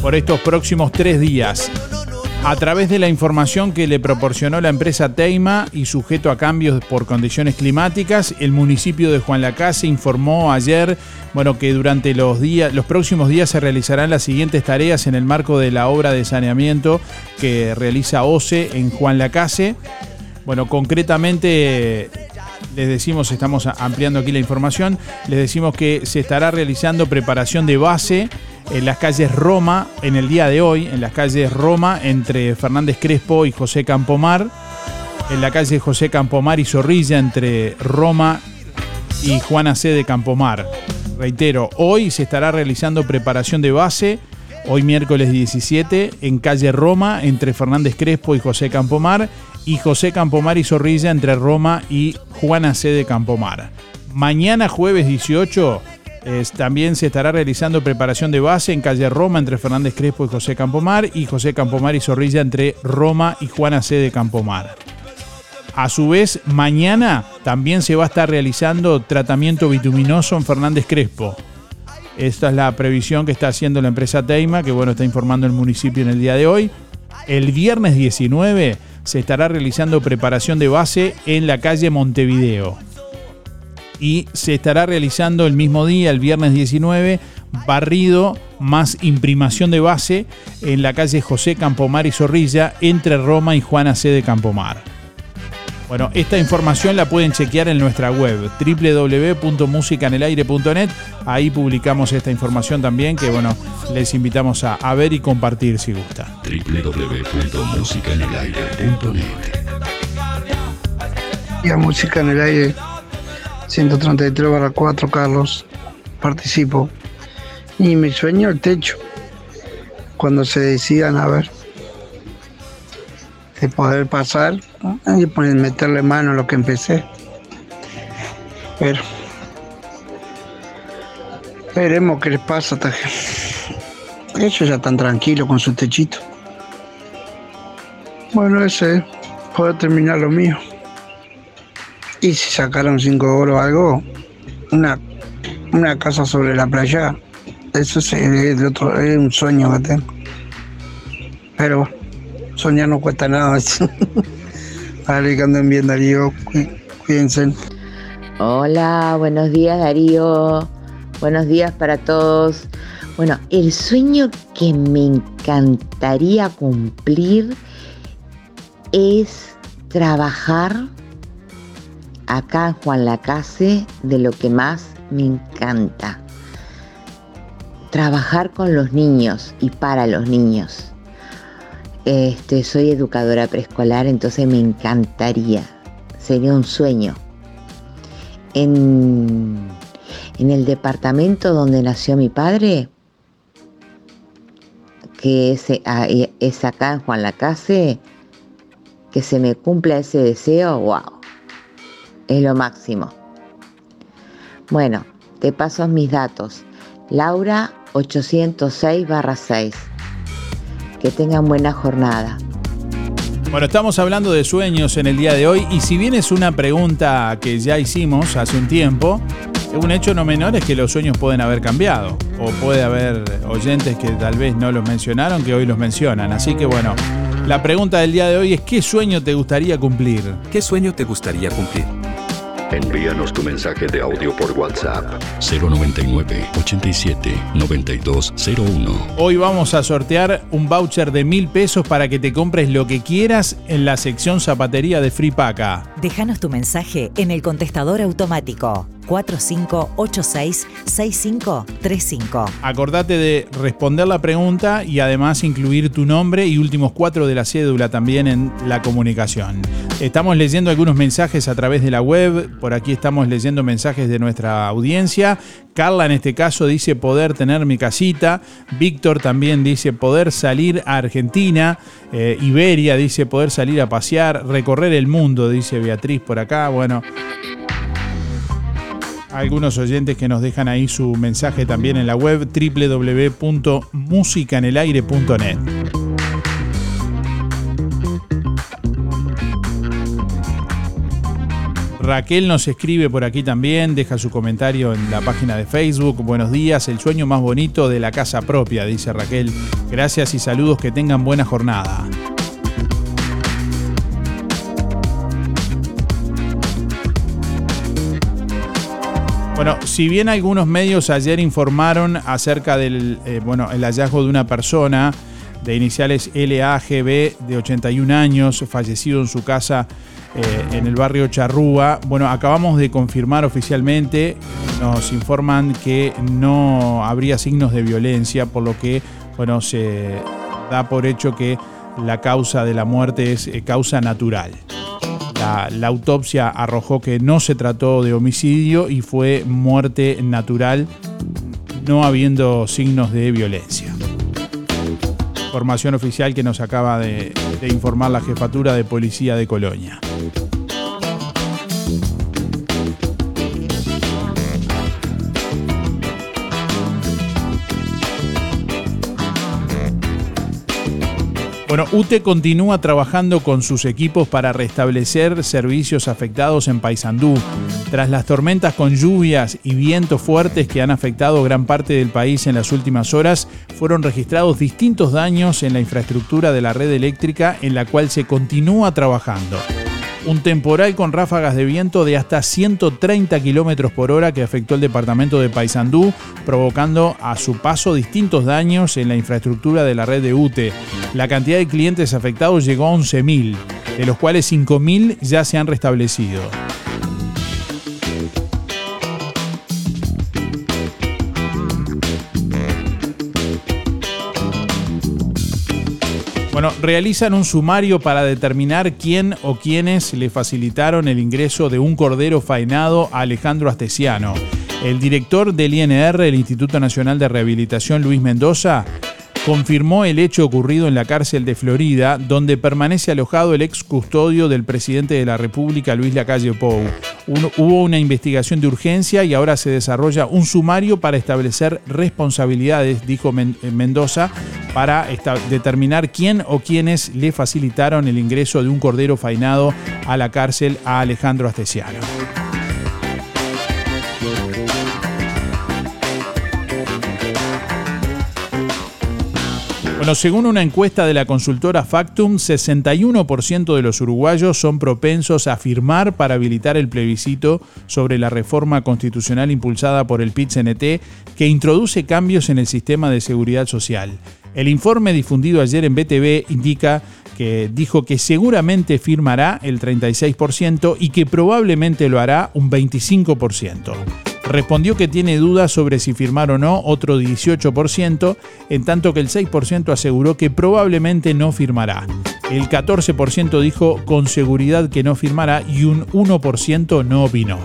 Por estos próximos tres días. A través de la información que le proporcionó la empresa Teima y sujeto a cambios por condiciones climáticas, el municipio de Juan Lacase informó ayer bueno, que durante los, días, los próximos días se realizarán las siguientes tareas en el marco de la obra de saneamiento que realiza OCE en Juan Lacase. Bueno, concretamente les decimos, estamos ampliando aquí la información, les decimos que se estará realizando preparación de base en las calles Roma en el día de hoy, en las calles Roma entre Fernández Crespo y José Campomar, en la calle José Campomar y Zorrilla entre Roma y Juana C. de Campomar. Reitero, hoy se estará realizando preparación de base, hoy miércoles 17, en calle Roma entre Fernández Crespo y José Campomar y José Campomar y Zorrilla entre Roma y Juana C. de Campomar. Mañana jueves 18 también se estará realizando preparación de base en calle Roma entre Fernández Crespo y José Campomar y José Campomar y Zorrilla entre Roma y Juana C. de Campomar. A su vez, mañana también se va a estar realizando tratamiento bituminoso en Fernández Crespo. Esta es la previsión que está haciendo la empresa Teima, que bueno, está informando el municipio en el día de hoy. El viernes 19 se estará realizando preparación de base en la calle Montevideo. Y se estará realizando el mismo día, el viernes 19, barrido más imprimación de base en la calle José Campomar y Zorrilla entre Roma y Juana C. de Campomar. Bueno, esta información la pueden chequear en nuestra web www.musicanelaire.net. Ahí publicamos esta información también que bueno, les invitamos a, a ver y compartir si gusta. www.musicanelaire.net Y a Música en el Aire 133 barra 4 Carlos participo. Y mi sueño el techo. Cuando se decidan a ver de poder pasar y poner, meterle mano a lo que empecé. Pero veremos qué les pasa que ellos ya están tranquilos con su techito. Bueno ese es poder terminar lo mío y si sacaron cinco oro o algo, una, una casa sobre la playa, eso es, el otro, es un sueño que tengo. Pero soñar no cuesta nada. Vale, que anden bien, Darío. Cuí- Cuídense. Hola, buenos días Darío. Buenos días para todos. Bueno, el sueño que me encantaría cumplir es trabajar acá en Juan Lacase de lo que más me encanta. trabajar con los niños y para los niños. Este, soy educadora preescolar, entonces me encantaría, sería un sueño. En, en el departamento donde nació mi padre, que es, es acá en Juan Lacase, que se me cumpla ese deseo, wow, es lo máximo. Bueno, te paso mis datos. Laura 806-6. Que tengan buena jornada. Bueno, estamos hablando de sueños en el día de hoy y si bien es una pregunta que ya hicimos hace un tiempo, un hecho no menor es que los sueños pueden haber cambiado o puede haber oyentes que tal vez no los mencionaron que hoy los mencionan. Así que bueno, la pregunta del día de hoy es ¿qué sueño te gustaría cumplir? ¿Qué sueño te gustaría cumplir? Envíanos tu mensaje de audio por WhatsApp 099 87 9201. Hoy vamos a sortear un voucher de mil pesos para que te compres lo que quieras en la sección zapatería de Fripaca. Déjanos tu mensaje en el contestador automático 4586-6535. Acordate de responder la pregunta y además incluir tu nombre y últimos cuatro de la cédula también en la comunicación. Estamos leyendo algunos mensajes a través de la web, por aquí estamos leyendo mensajes de nuestra audiencia. Carla en este caso dice poder tener mi casita. Víctor también dice poder salir a Argentina. Eh, Iberia dice poder salir a pasear, recorrer el mundo, dice Beatriz por acá. Bueno, algunos oyentes que nos dejan ahí su mensaje también en la web www.musicanelaire.net. Raquel nos escribe por aquí también, deja su comentario en la página de Facebook. Buenos días, el sueño más bonito de la casa propia, dice Raquel. Gracias y saludos, que tengan buena jornada. Bueno, si bien algunos medios ayer informaron acerca del eh, bueno, el hallazgo de una persona de iniciales LAGB de 81 años, fallecido en su casa eh, en el barrio Charrúa, bueno, acabamos de confirmar oficialmente, nos informan que no habría signos de violencia, por lo que bueno, se da por hecho que la causa de la muerte es eh, causa natural. La, autopsia arrojó que no se trató de homicidio y fue muerte natural, no habiendo signos de violencia. Información oficial que nos acaba de informar la jefatura de policía de Colonia. Bueno, UTE continúa trabajando con sus equipos para restablecer servicios afectados en Paysandú. Tras las tormentas con lluvias y vientos fuertes que han afectado gran parte del país en las últimas horas, fueron registrados distintos daños en la infraestructura de la red eléctrica en la cual se continúa trabajando un temporal con ráfagas de viento de hasta 130 kilómetros por hora que afectó el departamento de Paysandú, provocando a su paso distintos daños en la infraestructura de la red de UTE. La cantidad de clientes afectados llegó a 11.000, de los cuales 5.000 ya se han restablecido. Bueno, realizan un sumario para determinar quién o quiénes le facilitaron el ingreso de un cordero faenado a Alejandro Astesiano. El director del INR, el Instituto Nacional de Rehabilitación, Luis Mendoza, confirmó el hecho ocurrido en la cárcel de Florida, donde permanece alojado el ex custodio del presidente de la República, Luis Lacalle Pou. hubo una investigación de urgencia y ahora se desarrolla un sumario para establecer responsabilidades, dijo eh, Mendoza, para determinar quién o quiénes le facilitaron el ingreso de un cordero fainado a la cárcel a Alejandro Astesiano. Bueno, según una encuesta de la consultora Factum, 61% de los uruguayos son propensos a firmar para habilitar el plebiscito sobre la reforma constitucional impulsada por el PIT-CNT que introduce cambios en el sistema de seguridad social. El informe difundido ayer en BTV indica que dijo que seguramente firmará el 36% y que probablemente lo hará un 25%. Respondió que tiene dudas sobre si firmar o no, otro 18%, en tanto que el 6% aseguró que probablemente no firmará. El 14% dijo con seguridad que no firmará y un 1% no opinó.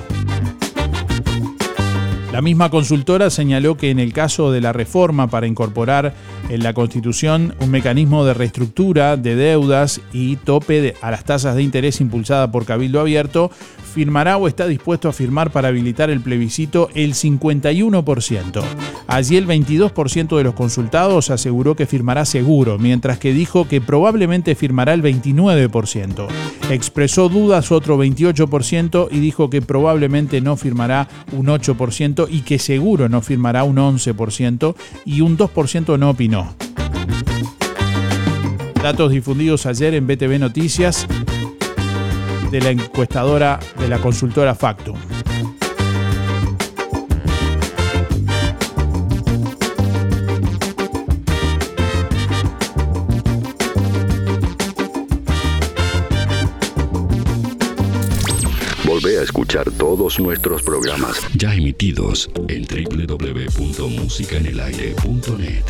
La misma consultora señaló que en el caso de la reforma para incorporar en la Constitución un mecanismo de reestructura de deudas y tope a las tasas de interés impulsada por Cabildo Abierto, firmará o está dispuesto a firmar para habilitar el plebiscito el 51%. Allí el 22% de los consultados aseguró que firmará seguro, mientras que dijo que probablemente firmará el 29%. Expresó dudas otro 28% y dijo que probablemente no firmará un 8% y que seguro no firmará un 11% y un 2% no opinó. Datos difundidos ayer en BTV Noticias de la encuestadora de la consultora Factum. Volvé a escuchar todos nuestros programas ya emitidos en www.musicaenelaire.net.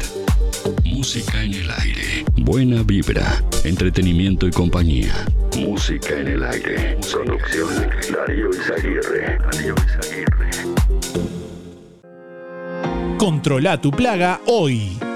Música en el aire. Buena vibra, entretenimiento y compañía. Música en el aire. Producción Darío Izaguirre. Darío Izaguirre. Controla tu plaga hoy.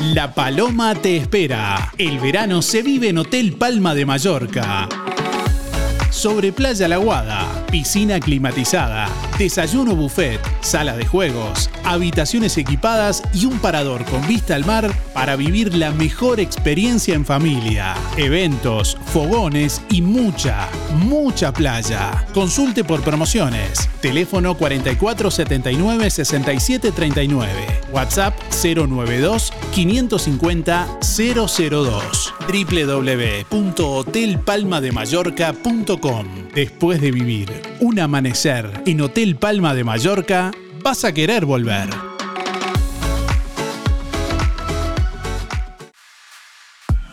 La Paloma te espera. El verano se vive en Hotel Palma de Mallorca. Sobre Playa La Guada, piscina climatizada, desayuno buffet, sala de juegos, habitaciones equipadas y un parador con vista al mar para vivir la mejor experiencia en familia. Eventos, fogones y mucha, mucha playa. Consulte por promociones. Teléfono 4479 6739. WhatsApp 092 550 002. www.hotelpalmademallorca.com. Después de vivir un amanecer en Hotel Palma de Mallorca, vas a querer volver.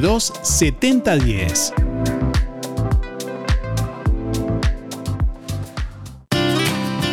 82 7010.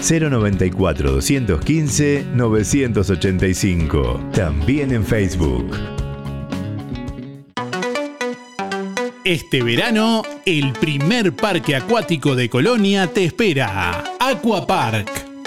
094 215 985. También en Facebook. Este verano, el primer parque acuático de Colonia te espera. Aquapark,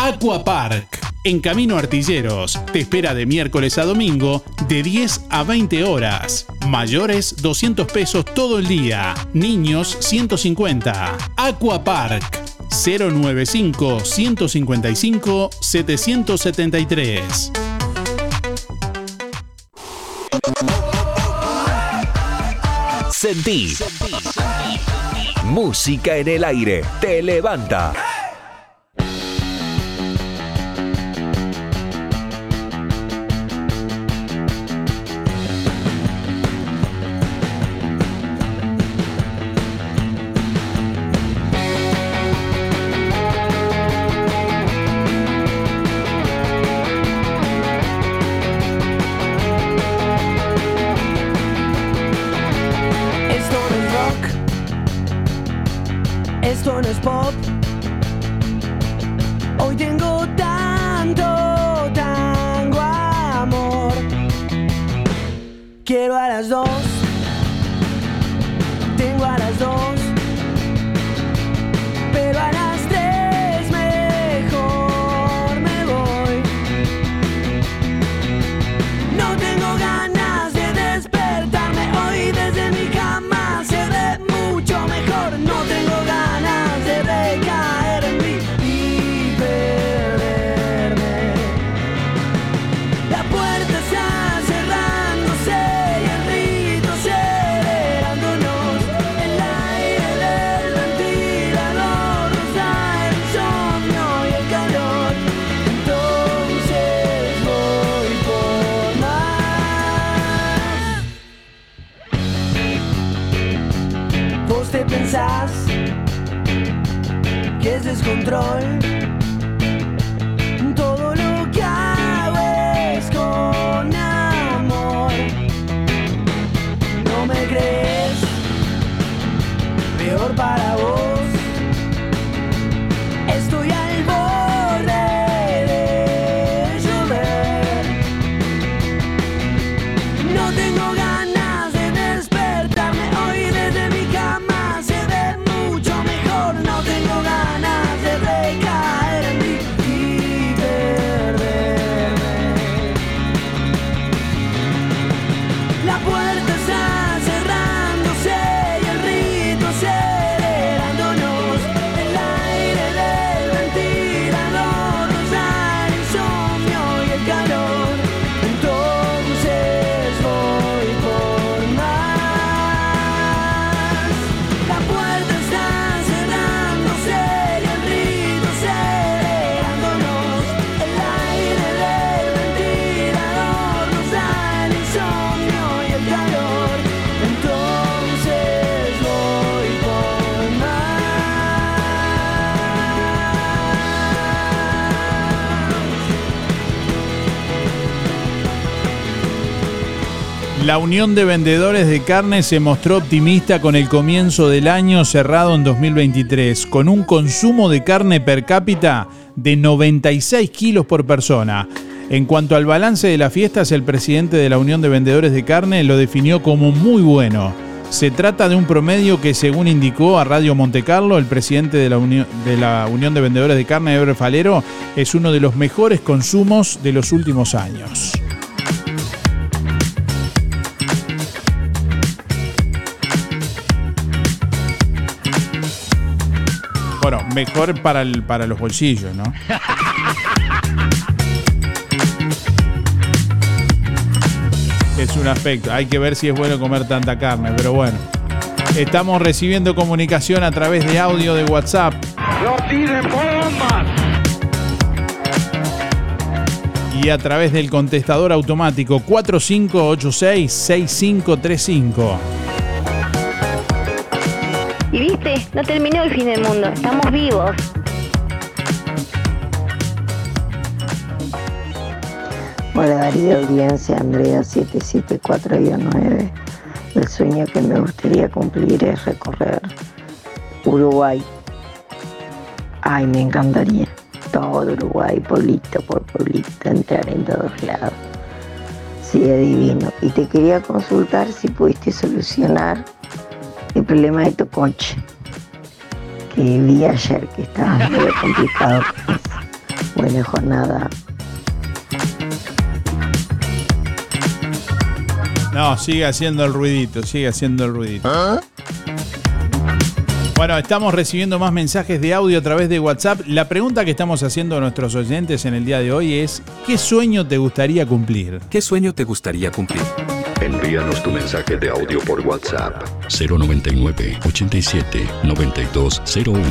Aquapark, en Camino Artilleros, te espera de miércoles a domingo de 10 a 20 horas. Mayores 200 pesos todo el día, niños 150. Aquapark 095 155 773. Sentí. Música en el aire. Te levanta. La Unión de Vendedores de Carne se mostró optimista con el comienzo del año cerrado en 2023, con un consumo de carne per cápita de 96 kilos por persona. En cuanto al balance de las fiestas, el presidente de la Unión de Vendedores de Carne lo definió como muy bueno. Se trata de un promedio que, según indicó a Radio Montecarlo, el presidente de la, Unión, de Vendedores de Carne, Ebre Falero, es uno de los mejores consumos de los últimos años. Mejor para, el- para los bolsillos, ¿no? Es un aspecto. Hay que ver si es bueno comer tanta carne, pero bueno. Estamos recibiendo comunicación a través de audio de WhatsApp. ¡No tiren bombas! y a través del contestador automático 4586-6535. Y viste, no terminó el fin del mundo, estamos vivos. Hola Darío, audiencia Andrea 774-9. El sueño que me gustaría cumplir es recorrer Uruguay. Ay, me encantaría. Todo Uruguay, pueblito por pueblito, entrar en todos lados. Sí, es divino. Y te quería consultar si pudiste solucionar el problema de tu coche. Que vi ayer que estaba muy complicado. Buena jornada. No, sigue haciendo el ruidito, sigue haciendo el ruidito. Bueno, estamos recibiendo más mensajes de audio a través de WhatsApp. La pregunta que estamos haciendo a nuestros oyentes en el día de hoy es, ¿qué sueño te gustaría cumplir? ¿Qué sueño te gustaría cumplir? Envíanos tu mensaje de audio por WhatsApp 099 87 9201.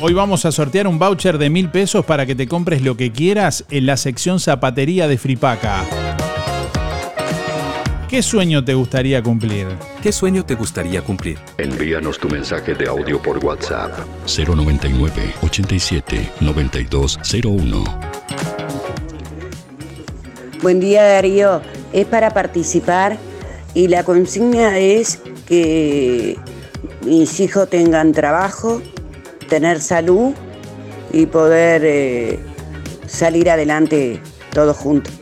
Hoy vamos a sortear un voucher de mil pesos para que te compres lo que quieras en la sección zapatería de Fripaca. ¿Qué sueño te gustaría cumplir? ¿Qué sueño te gustaría cumplir? Envíanos tu mensaje de audio por WhatsApp 099 87 9201. Buen día Darío, es para participar y la consigna es que mis hijos tengan trabajo, tener salud y poder eh, salir adelante todos juntos.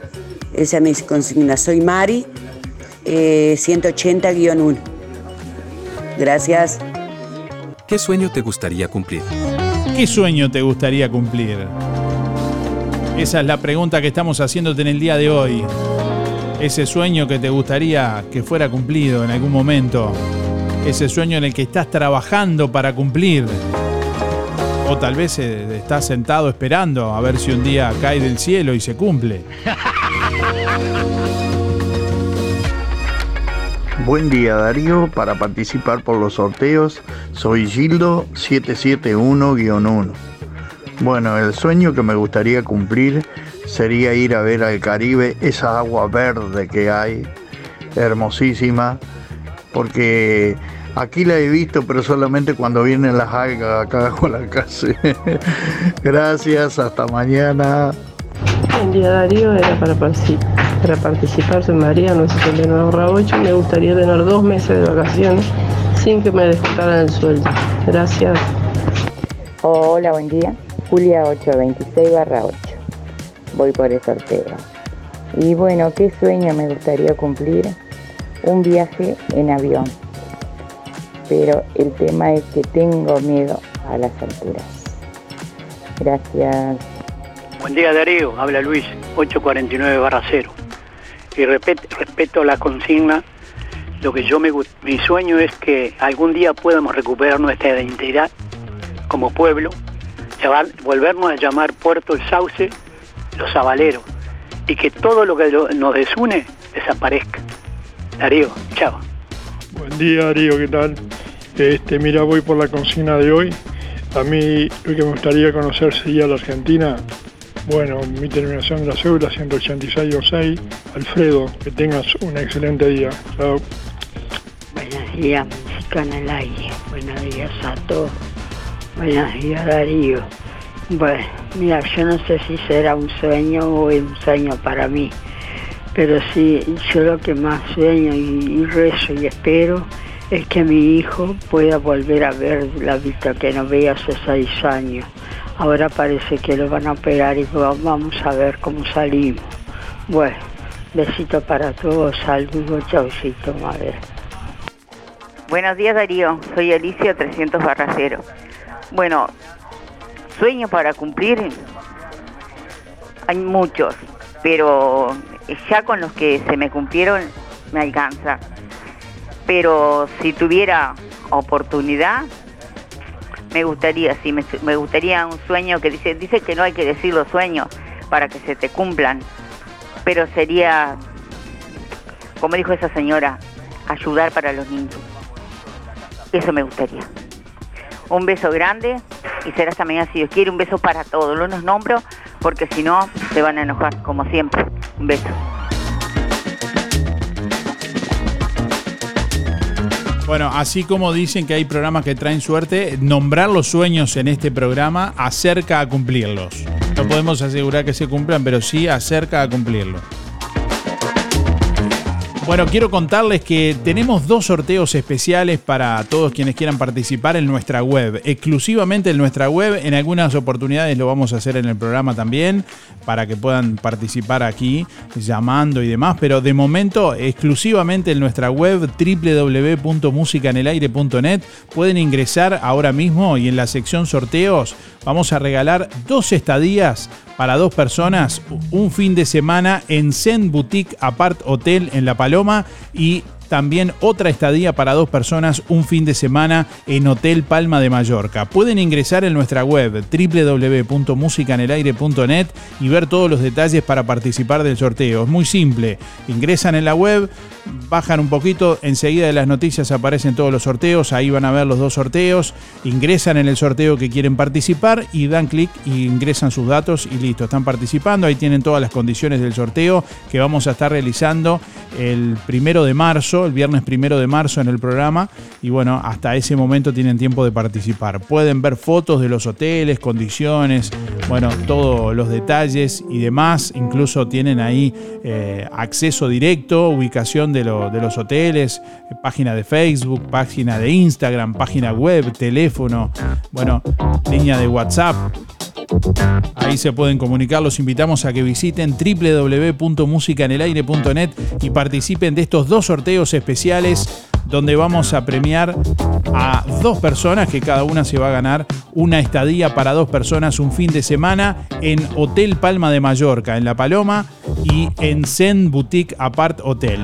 Esa es mi consigna. Soy Mari, eh, 180-1. Gracias. ¿Qué sueño te gustaría cumplir? ¿Qué sueño te gustaría cumplir? Esa es la pregunta que estamos haciéndote en el día de hoy. Ese sueño que te gustaría que fuera cumplido en algún momento. Ese sueño en el que estás trabajando para cumplir. O tal vez eh, estás sentado esperando a ver si un día cae del cielo y se cumple. Buen día Darío, para participar por los sorteos soy Gildo 771-1. Bueno, el sueño que me gustaría cumplir sería ir a ver al Caribe esa agua verde que hay, hermosísima, porque aquí la he visto, pero solamente cuando vienen las algas acá con la casa. Gracias, hasta mañana. Buen día Darío, era para, para participar, soy María, 979 Me gustaría tener dos meses de vacaciones sin que me descontaran el sueldo. Gracias. Hola, buen día. Julia 826 barra 8. Voy por el sorteo. Y bueno, ¿qué sueño me gustaría cumplir? Un viaje en avión. Pero el tema es que tengo miedo a las alturas. Gracias. Buen día Darío, habla Luis, 849 barra 0. Y repet- respeto la consigna, lo que yo me mi sueño es que algún día podamos recuperar nuestra identidad como pueblo, volvernos a llamar Puerto El Sauce, los Zabaleros, y que todo lo que lo- nos desune desaparezca. Darío, chao. Buen día Darío, ¿qué tal? Este, mira, voy por la consigna de hoy. A mí lo que me gustaría conocer sería la Argentina. Bueno, mi terminación de la cédula 18626. Alfredo, que tengas un excelente día. Chao. Buenos días, música en el aire. Buenos días a todos. Buenos días, Darío. Bueno, mira, yo no sé si será un sueño o un sueño para mí, pero sí, yo lo que más sueño y, rezo y espero es que mi hijo pueda volver a ver la vista que no veía hace seis años. Ahora parece que lo van a operar y va- vamos a ver cómo salimos. Bueno, besito para todos, saludos, chaucito, madre. Buenos días Darío, soy Alicia 300 barra 0. Bueno, sueños para cumplir hay muchos, pero ya con los que se me cumplieron me alcanza. Pero si tuviera oportunidad, me gustaría, sí, me, gustaría un sueño que dice, dice que no hay que decir los sueños para que se te cumplan, pero sería, como dijo esa señora, ayudar para los niños. Eso me gustaría. Un beso grande y será hasta mañana si Dios quiere. Un beso para todos. No los nombro porque si no se van a enojar, como siempre. Un beso. Bueno, así como dicen que hay programas que traen suerte, nombrar los sueños en este programa acerca a cumplirlos. No podemos asegurar que se cumplan, pero sí acerca a cumplirlos. Bueno, quiero contarles que tenemos dos sorteos especiales para todos quienes quieran participar en nuestra web, exclusivamente en nuestra web. En algunas oportunidades lo vamos a hacer en el programa también, para que puedan participar aquí llamando y demás, pero de momento exclusivamente en nuestra web www.musicanelaire.net pueden ingresar ahora mismo y en la sección sorteos vamos a regalar dos estadías para dos personas, un fin de semana en Zen Boutique Apart Hotel en La Paloma y también otra estadía para dos personas un fin de semana en Hotel Palma de Mallorca. Pueden ingresar en nuestra web www.musicanelaire.net y ver todos los detalles para participar del sorteo. Es muy simple. Ingresan en la web, bajan un poquito, enseguida de las noticias aparecen todos los sorteos, ahí van a ver los dos sorteos, ingresan en el sorteo que quieren participar y dan clic y ingresan sus datos y listo, están participando, ahí tienen todas las condiciones del sorteo que vamos a estar realizando el primero de marzo, el viernes primero de marzo en el programa y bueno, hasta ese momento tienen tiempo de participar. Pueden ver fotos de los hoteles, condiciones, bueno, todos los detalles y demás, incluso tienen ahí eh, acceso directo, ubicación de, de los hoteles, eh, página de Facebook, página de Instagram, página web, teléfono, bueno, línea de WhatsApp. Ahí se pueden comunicar, los invitamos a que visiten www.musicanelaire.net y participen de estos dos sorteos especiales donde vamos a premiar a dos personas que cada una se va a ganar una estadía para dos personas un fin de semana en Hotel Palma de Mallorca, en La Paloma y en Zen Boutique Apart Hotel.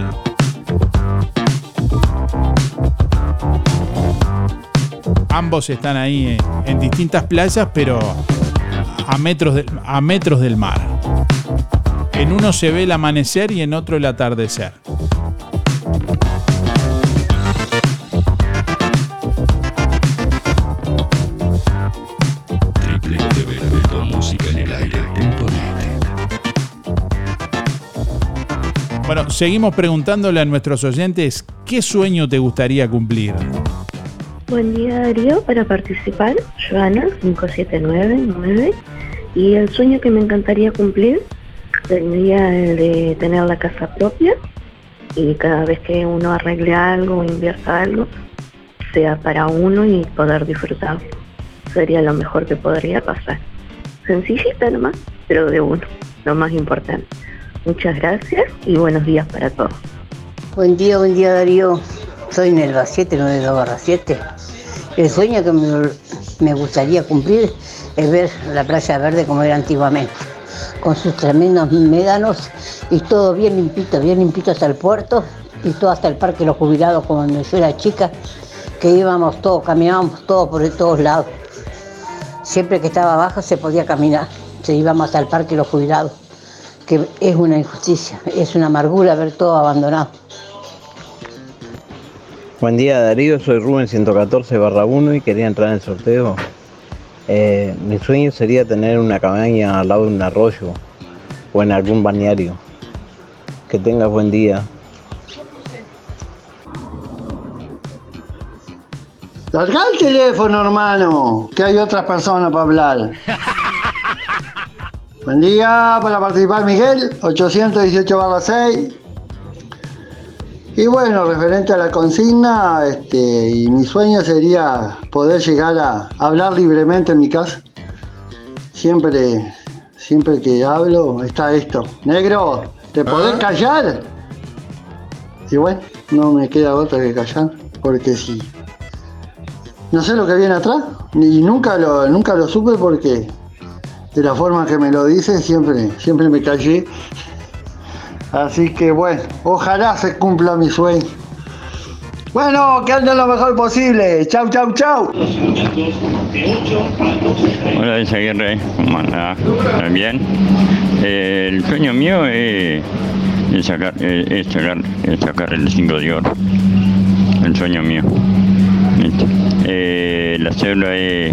Ambos están ahí en, en distintas playas, pero a metros, a metros del mar. En uno se ve el amanecer y en otro el atardecer. Bueno, seguimos preguntándole a nuestros oyentes qué sueño te gustaría cumplir. Buen día Darío, para participar, Joana 5799 y el sueño que me encantaría cumplir sería el de tener la casa propia y cada vez que uno arregle algo o invierta algo sea para uno y poder disfrutar. Sería lo mejor que podría pasar. Sencillita nomás, pero de uno, lo más importante. Muchas gracias y buenos días para todos. Buen día, buen día Darío. Soy Nelva 792-7. El sueño que me, me gustaría cumplir es ver la playa verde como era antiguamente, con sus tremendos médanos y todo bien limpito, bien limpito hasta el puerto y todo hasta el parque los jubilados cuando yo era chica, que íbamos todos, caminábamos todos por todos lados. Siempre que estaba abajo se podía caminar, se íbamos hasta el parque los jubilados, que es una injusticia, es una amargura ver todo abandonado. Buen día Darío, soy Rubén 114 barra 1 y quería entrar en el sorteo. Eh, mi sueño sería tener una cabaña al lado de un arroyo o en algún balneario. Que tengas buen día. Larga el teléfono, hermano, que hay otras personas para hablar. Buen día, para participar Miguel, 818 6. Y bueno, referente a la consigna, este, y mi sueño sería poder llegar a hablar libremente en mi casa. Siempre, siempre que hablo está esto. Negro, ¿te podés callar? Y bueno, no me queda otra que callar, porque si no sé lo que viene atrás, y nunca lo, nunca lo supe porque de la forma que me lo dice siempre, siempre me callé. Así que bueno, ojalá se cumpla mi sueño. Bueno, que anden lo mejor posible. Chau, chau, chau. Hola, Isaguirre, ¿cómo andás? ¿Estás bien? Eh, el sueño mío es, es sacar, eh, es, sacar, es sacar el 5 de oro. El sueño mío. Eh, la célula es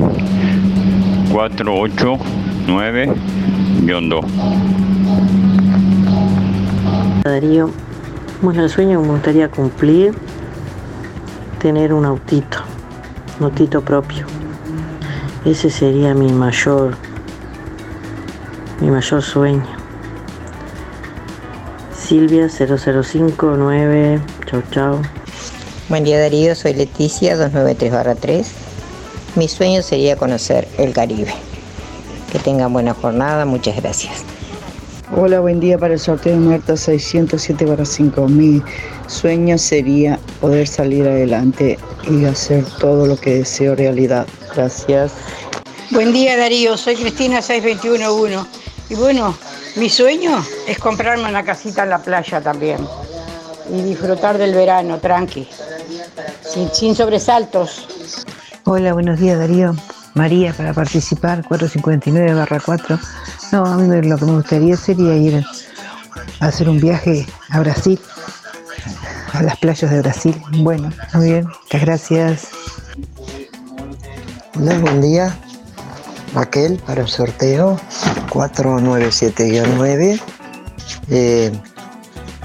489-2. Darío, bueno, el sueño me gustaría cumplir, tener un autito, un autito propio. Ese sería mi mayor, mi mayor sueño. Silvia 0059, chau chau. Buen día Darío, soy Leticia 293 Mi sueño sería conocer el Caribe. Que tengan buena jornada, muchas gracias. Hola, buen día para el sorteo Marta 607 para 5. Mi sueño sería poder salir adelante y hacer todo lo que deseo realidad. Gracias. Buen día Darío, soy Cristina 6211 y bueno, mi sueño es comprarme una casita en la playa también y disfrutar del verano tranqui, sin, sin sobresaltos. Hola, buenos días Darío. María para participar, 459 barra 4. No, a mí lo que me gustaría sería ir a hacer un viaje a Brasil, a las playas de Brasil. Bueno, muy bien, muchas gracias. Hola, buen día. Raquel para el sorteo 497-9. Eh,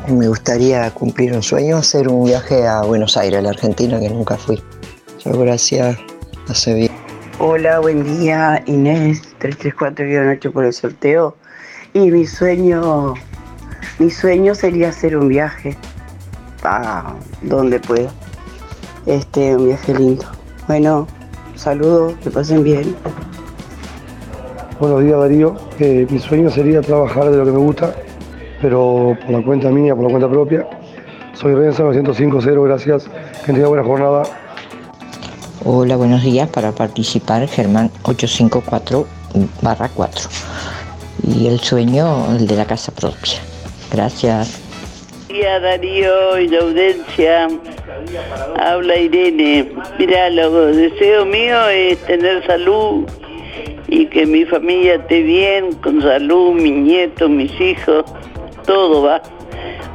me gustaría cumplir un sueño, hacer un viaje a Buenos Aires, a la Argentina, que nunca fui. Muchas gracias, hace bien. Hola, buen día, Inés, 334-8 por el sorteo. Y mi sueño, mi sueño sería hacer un viaje a donde pueda. Este, un viaje lindo. Bueno, saludos, que pasen bien. Buenos días Darío, Eh, mi sueño sería trabajar de lo que me gusta, pero por la cuenta mía, por la cuenta propia. Soy Renzo 905 gracias, que tenga buena jornada. Hola, buenos días. Para participar, Germán 854 barra 4. Y el sueño, el de la casa propia. Gracias. día Darío y la audiencia. Habla Irene. Mira, lo deseo mío es tener salud y que mi familia esté bien, con salud, mis nietos, mis hijos, todo va.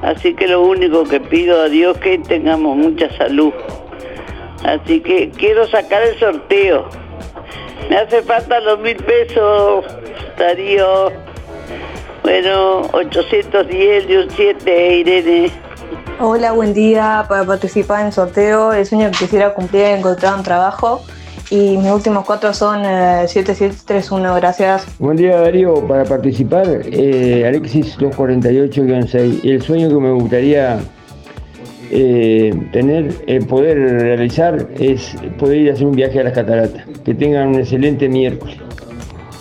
Así que lo único que pido a Dios es que tengamos mucha salud. Así que quiero sacar el sorteo. Me hace falta los mil pesos, Darío. Bueno, 810, 17, Irene. Hola, buen día. Para participar en el sorteo, el sueño que quisiera cumplir es encontrar un trabajo. Y mis últimos cuatro son eh, 7731. Gracias. Buen día Darío, para participar, eh, Alexis 248-6. Y el sueño que me gustaría eh, tener, eh, poder realizar, es poder ir a hacer un viaje a las cataratas. Que tengan un excelente miércoles.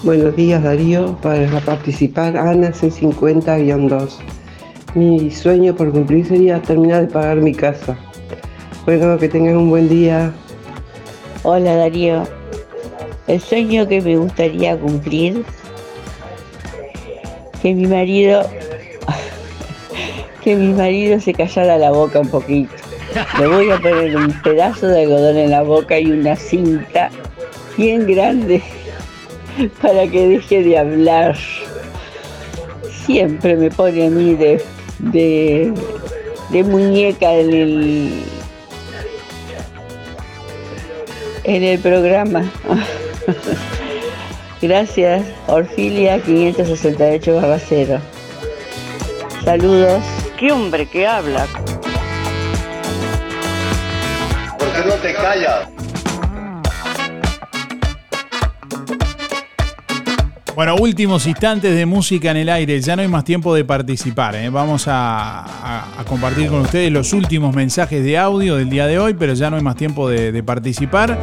Buenos días Darío, para participar Ana 650-2. Mi sueño por cumplir sería terminar de pagar mi casa. Bueno, que tengan un buen día. Hola Darío. El sueño que me gustaría cumplir, que mi marido, que mi marido se callara la boca un poquito. Le voy a poner un pedazo de algodón en la boca y una cinta bien grande para que deje de hablar. Siempre me pone a mí de, de, de muñeca en el, en el programa. Gracias, Orfilia 568 0. Saludos. ¡Qué hombre que habla! ¿Por qué no te callas? Bueno, últimos instantes de música en el aire. Ya no hay más tiempo de participar. ¿eh? Vamos a, a- a compartir con ustedes los últimos mensajes de audio del día de hoy, pero ya no hay más tiempo de, de participar.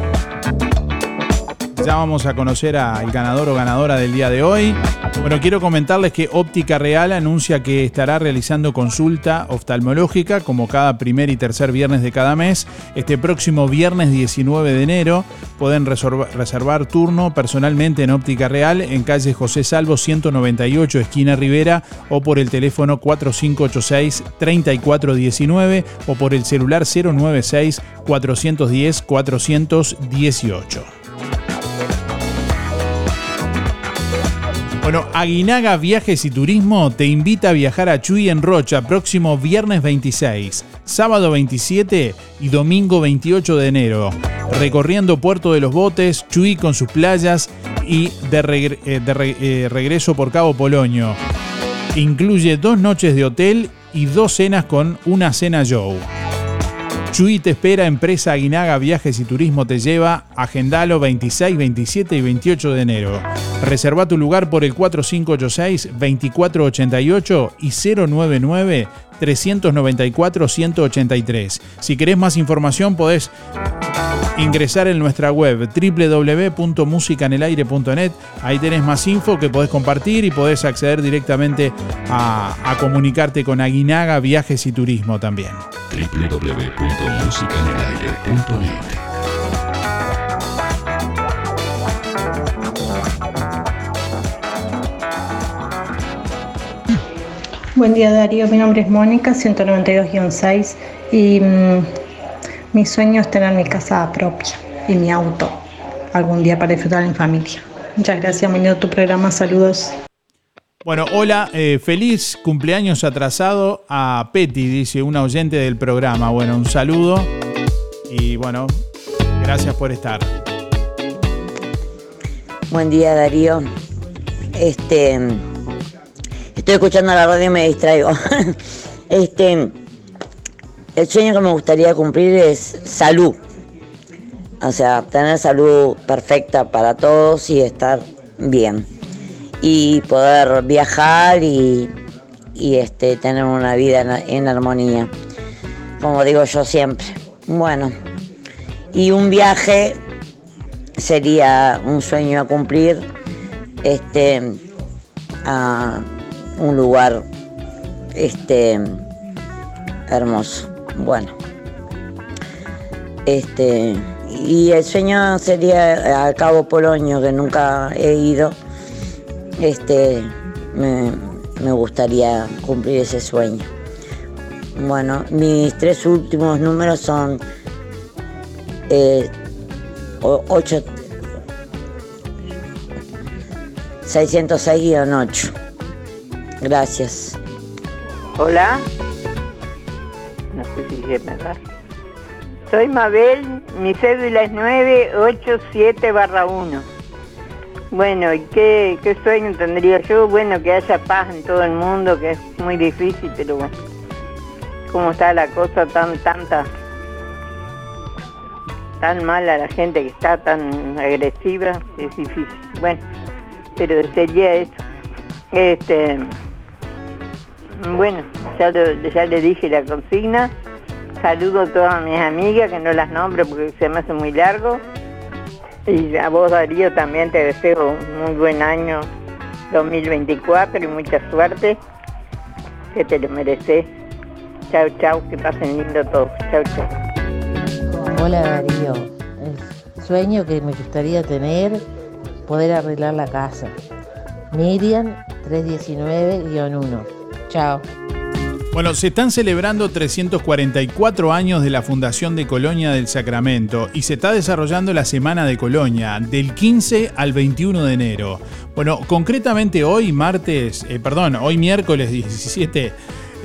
Ya vamos a conocer al ganador o ganadora del día de hoy. Bueno, quiero comentarles que Óptica Real anuncia que estará realizando consulta oftalmológica como cada primer y tercer viernes de cada mes. Este próximo viernes 19 de enero pueden reserva- reservar turno personalmente en Óptica Real en calle José Salvo 198 esquina Rivera o por el teléfono 4586-3419 o por el celular 096-410-418. Bueno, Aguinaga Viajes y Turismo te invita a viajar a Chuy en Rocha próximo viernes 26, sábado 27 y domingo 28 de enero. Recorriendo Puerto de los Botes, Chuy con sus playas y de, eh, eh, regreso por Cabo Polonio. Incluye dos noches de hotel y dos cenas con una cena show. Chuy te espera, empresa Aguinaga Viajes y Turismo te lleva, agendalo 26, 27 y 28 de enero. Reserva tu lugar por el 4586-2488 y 099 394-183. Si querés más información podés ingresar en nuestra web www.musicanelaire.net. Ahí tenés más info que podés compartir y podés acceder directamente a, a comunicarte con Aguinaga Viajes y Turismo también. www.musicanelaire.net Buen día Darío, mi nombre es Mónica, 192-6 y mm, mi sueño es tener mi casa propia y mi auto algún día para disfrutar en familia. Muchas gracias, bienvenido a tu programa, saludos. Bueno, hola, eh, feliz cumpleaños atrasado a Petty, dice una oyente del programa. Bueno, un saludo y bueno, gracias por estar. Buen día Darío. Este estoy escuchando la radio y me distraigo. este el sueño que me gustaría cumplir es salud. O sea, tener salud perfecta para todos y estar bien. Y poder viajar y, y, este, tener una vida en, en armonía. Como digo yo siempre. Bueno, y un viaje sería un sueño a cumplir este a un lugar este hermoso. Bueno. Este y el sueño sería a Cabo Polonio que nunca he ido este me, me gustaría cumplir ese sueño. Bueno mis tres últimos números son eh, 8 606-8. Gracias. Hola. No sé si es verdad. Soy Mabel, mi cédula es 987 barra 1. Bueno, ¿y qué, qué sueño tendría yo? Bueno, que haya paz en todo el mundo, que es muy difícil, pero bueno. ¿Cómo está la cosa tan tanta? Tan mala la gente que está tan agresiva, es difícil. Bueno, pero sería eso. Este, bueno, ya, ya le dije la consigna. Saludo a todas mis amigas, que no las nombro porque se me hace muy largo. Y a vos, Darío, también te deseo un muy buen año 2024 y mucha suerte, que te lo mereces. Chau, chau, que pasen lindo todos. Chau, chau. Hola Darío, el sueño que me gustaría tener, poder arreglar la casa. Miriam 319-1. Chao. Bueno, se están celebrando 344 años de la fundación de Colonia del Sacramento y se está desarrollando la Semana de Colonia del 15 al 21 de enero. Bueno, concretamente hoy martes, eh, perdón, hoy miércoles 17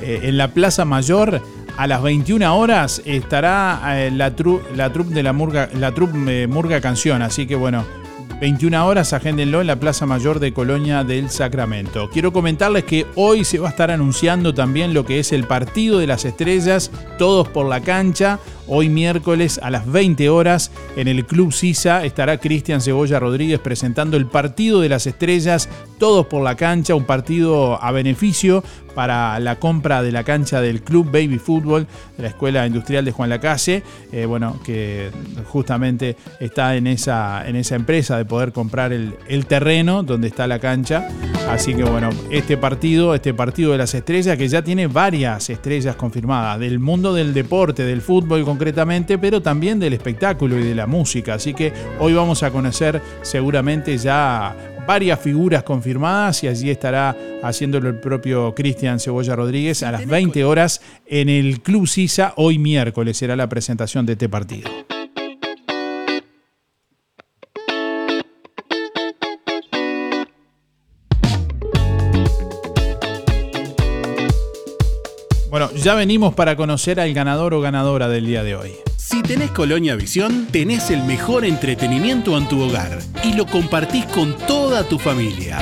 eh, en la Plaza Mayor a las 21 horas estará eh, la tru- la troupe de la Murga, la Murga Canción, así que bueno, 21 horas, agéndenlo en la Plaza Mayor de Colonia del Sacramento. Quiero comentarles que hoy se va a estar anunciando también lo que es el Partido de las Estrellas, todos por la cancha. Hoy miércoles a las 20 horas en el Club Sisa estará Cristian Cebolla Rodríguez presentando el Partido de las Estrellas, todos por la cancha, un partido a beneficio para la compra de la cancha del Club Baby Fútbol de la Escuela Industrial de Juan Lacase, eh, bueno, que justamente está en esa, en esa empresa de poder comprar el, el terreno donde está la cancha. Así que bueno, este partido, este partido de las estrellas, que ya tiene varias estrellas confirmadas, del mundo del deporte, del fútbol concretamente, pero también del espectáculo y de la música. Así que hoy vamos a conocer seguramente ya varias figuras confirmadas y allí estará haciéndolo el propio Cristian Cebolla Rodríguez a las 20 horas en el Club Sisa. Hoy miércoles será la presentación de este partido. Ya venimos para conocer al ganador o ganadora del día de hoy. Si tenés Colonia Visión, tenés el mejor entretenimiento en tu hogar y lo compartís con toda tu familia.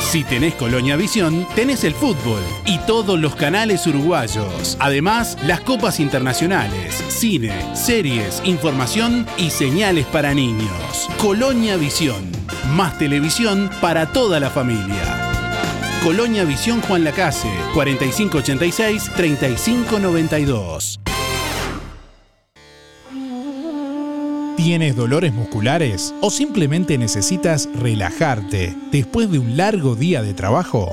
Si tenés Colonia Visión, tenés el fútbol y todos los canales uruguayos. Además, las copas internacionales, cine, series, información y señales para niños. Colonia Visión. Más televisión para toda la familia. Colonia Visión Juan Lacase, 4586-3592. ¿Tienes dolores musculares o simplemente necesitas relajarte después de un largo día de trabajo?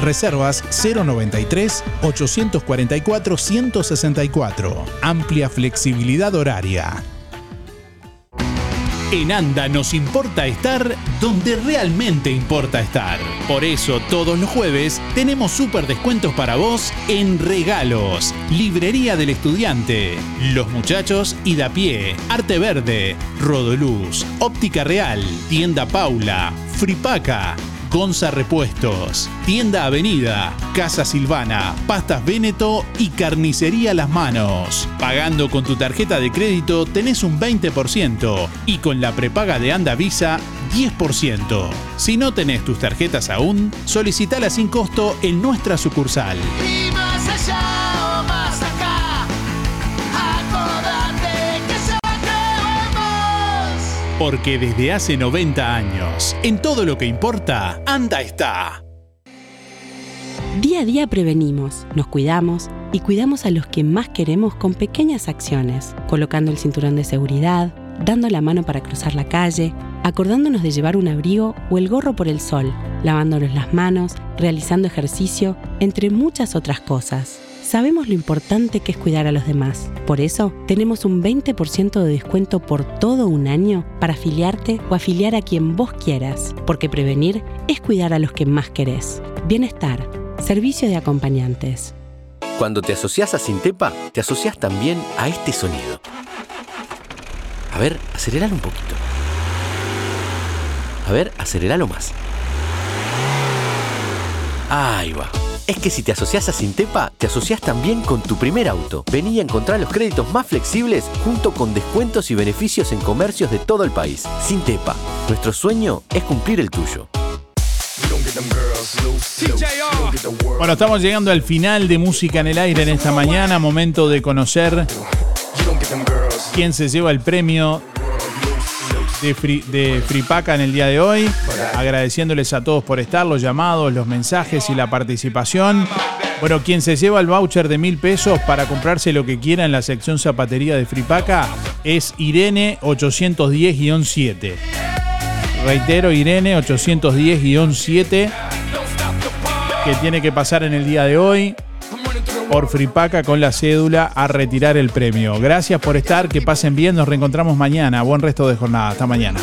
reservas 093 844 164. Amplia flexibilidad horaria. En ANDA nos importa estar donde realmente importa estar. Por eso todos los jueves tenemos súper descuentos para vos en regalos. Librería del Estudiante, Los Muchachos y da pie, Arte Verde, Rodoluz, Óptica Real, Tienda Paula, Fripaca. Gonza Repuestos, Tienda Avenida, Casa Silvana, Pastas Véneto y Carnicería Las Manos. Pagando con tu tarjeta de crédito tenés un 20% y con la prepaga de Anda Visa 10%. Si no tenés tus tarjetas aún, solicitala sin costo en nuestra sucursal. Y allá Porque desde hace 90 años, en todo lo que importa, Anda está. Día a día prevenimos, nos cuidamos y cuidamos a los que más queremos con pequeñas acciones, colocando el cinturón de seguridad, dando la mano para cruzar la calle, acordándonos de llevar un abrigo o el gorro por el sol, lavándonos las manos, realizando ejercicio, entre muchas otras cosas. Sabemos lo importante que es cuidar a los demás. Por eso, tenemos un 20% de descuento por todo un año para afiliarte o afiliar a quien vos quieras, porque prevenir es cuidar a los que más querés. Bienestar, servicio de acompañantes. Cuando te asocias a Sintepa, te asocias también a este sonido. A ver, aceleralo un poquito. A ver, aceleralo más. Ahí va. Es que si te asocias a Sintepa, te asocias también con tu primer auto. Vení a encontrar los créditos más flexibles junto con descuentos y beneficios en comercios de todo el país. Sintepa, nuestro sueño es cumplir el tuyo. Bueno, estamos llegando al final de Música en el Aire en esta mañana. Momento de conocer quién se lleva el premio de, Fri- de Fripaca en el día de hoy. Agradeciéndoles a todos por estar, los llamados, los mensajes y la participación. Bueno, quien se lleva el voucher de mil pesos para comprarse lo que quiera en la sección zapatería de Fripaca es Irene 810-7. Reitero, Irene 810-7 que tiene que pasar en el día de hoy por Fripaca con la cédula a retirar el premio. Gracias por estar, que pasen bien, nos reencontramos mañana. Buen resto de jornada, hasta mañana.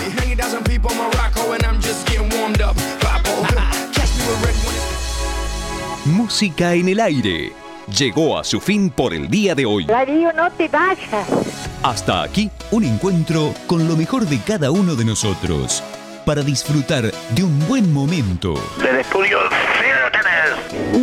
Música en el aire. Llegó a su fin por el día de hoy. Darío, no te vayas. Hasta aquí un encuentro con lo mejor de cada uno de nosotros para disfrutar de un buen momento. Del estudio, sí lo tenés.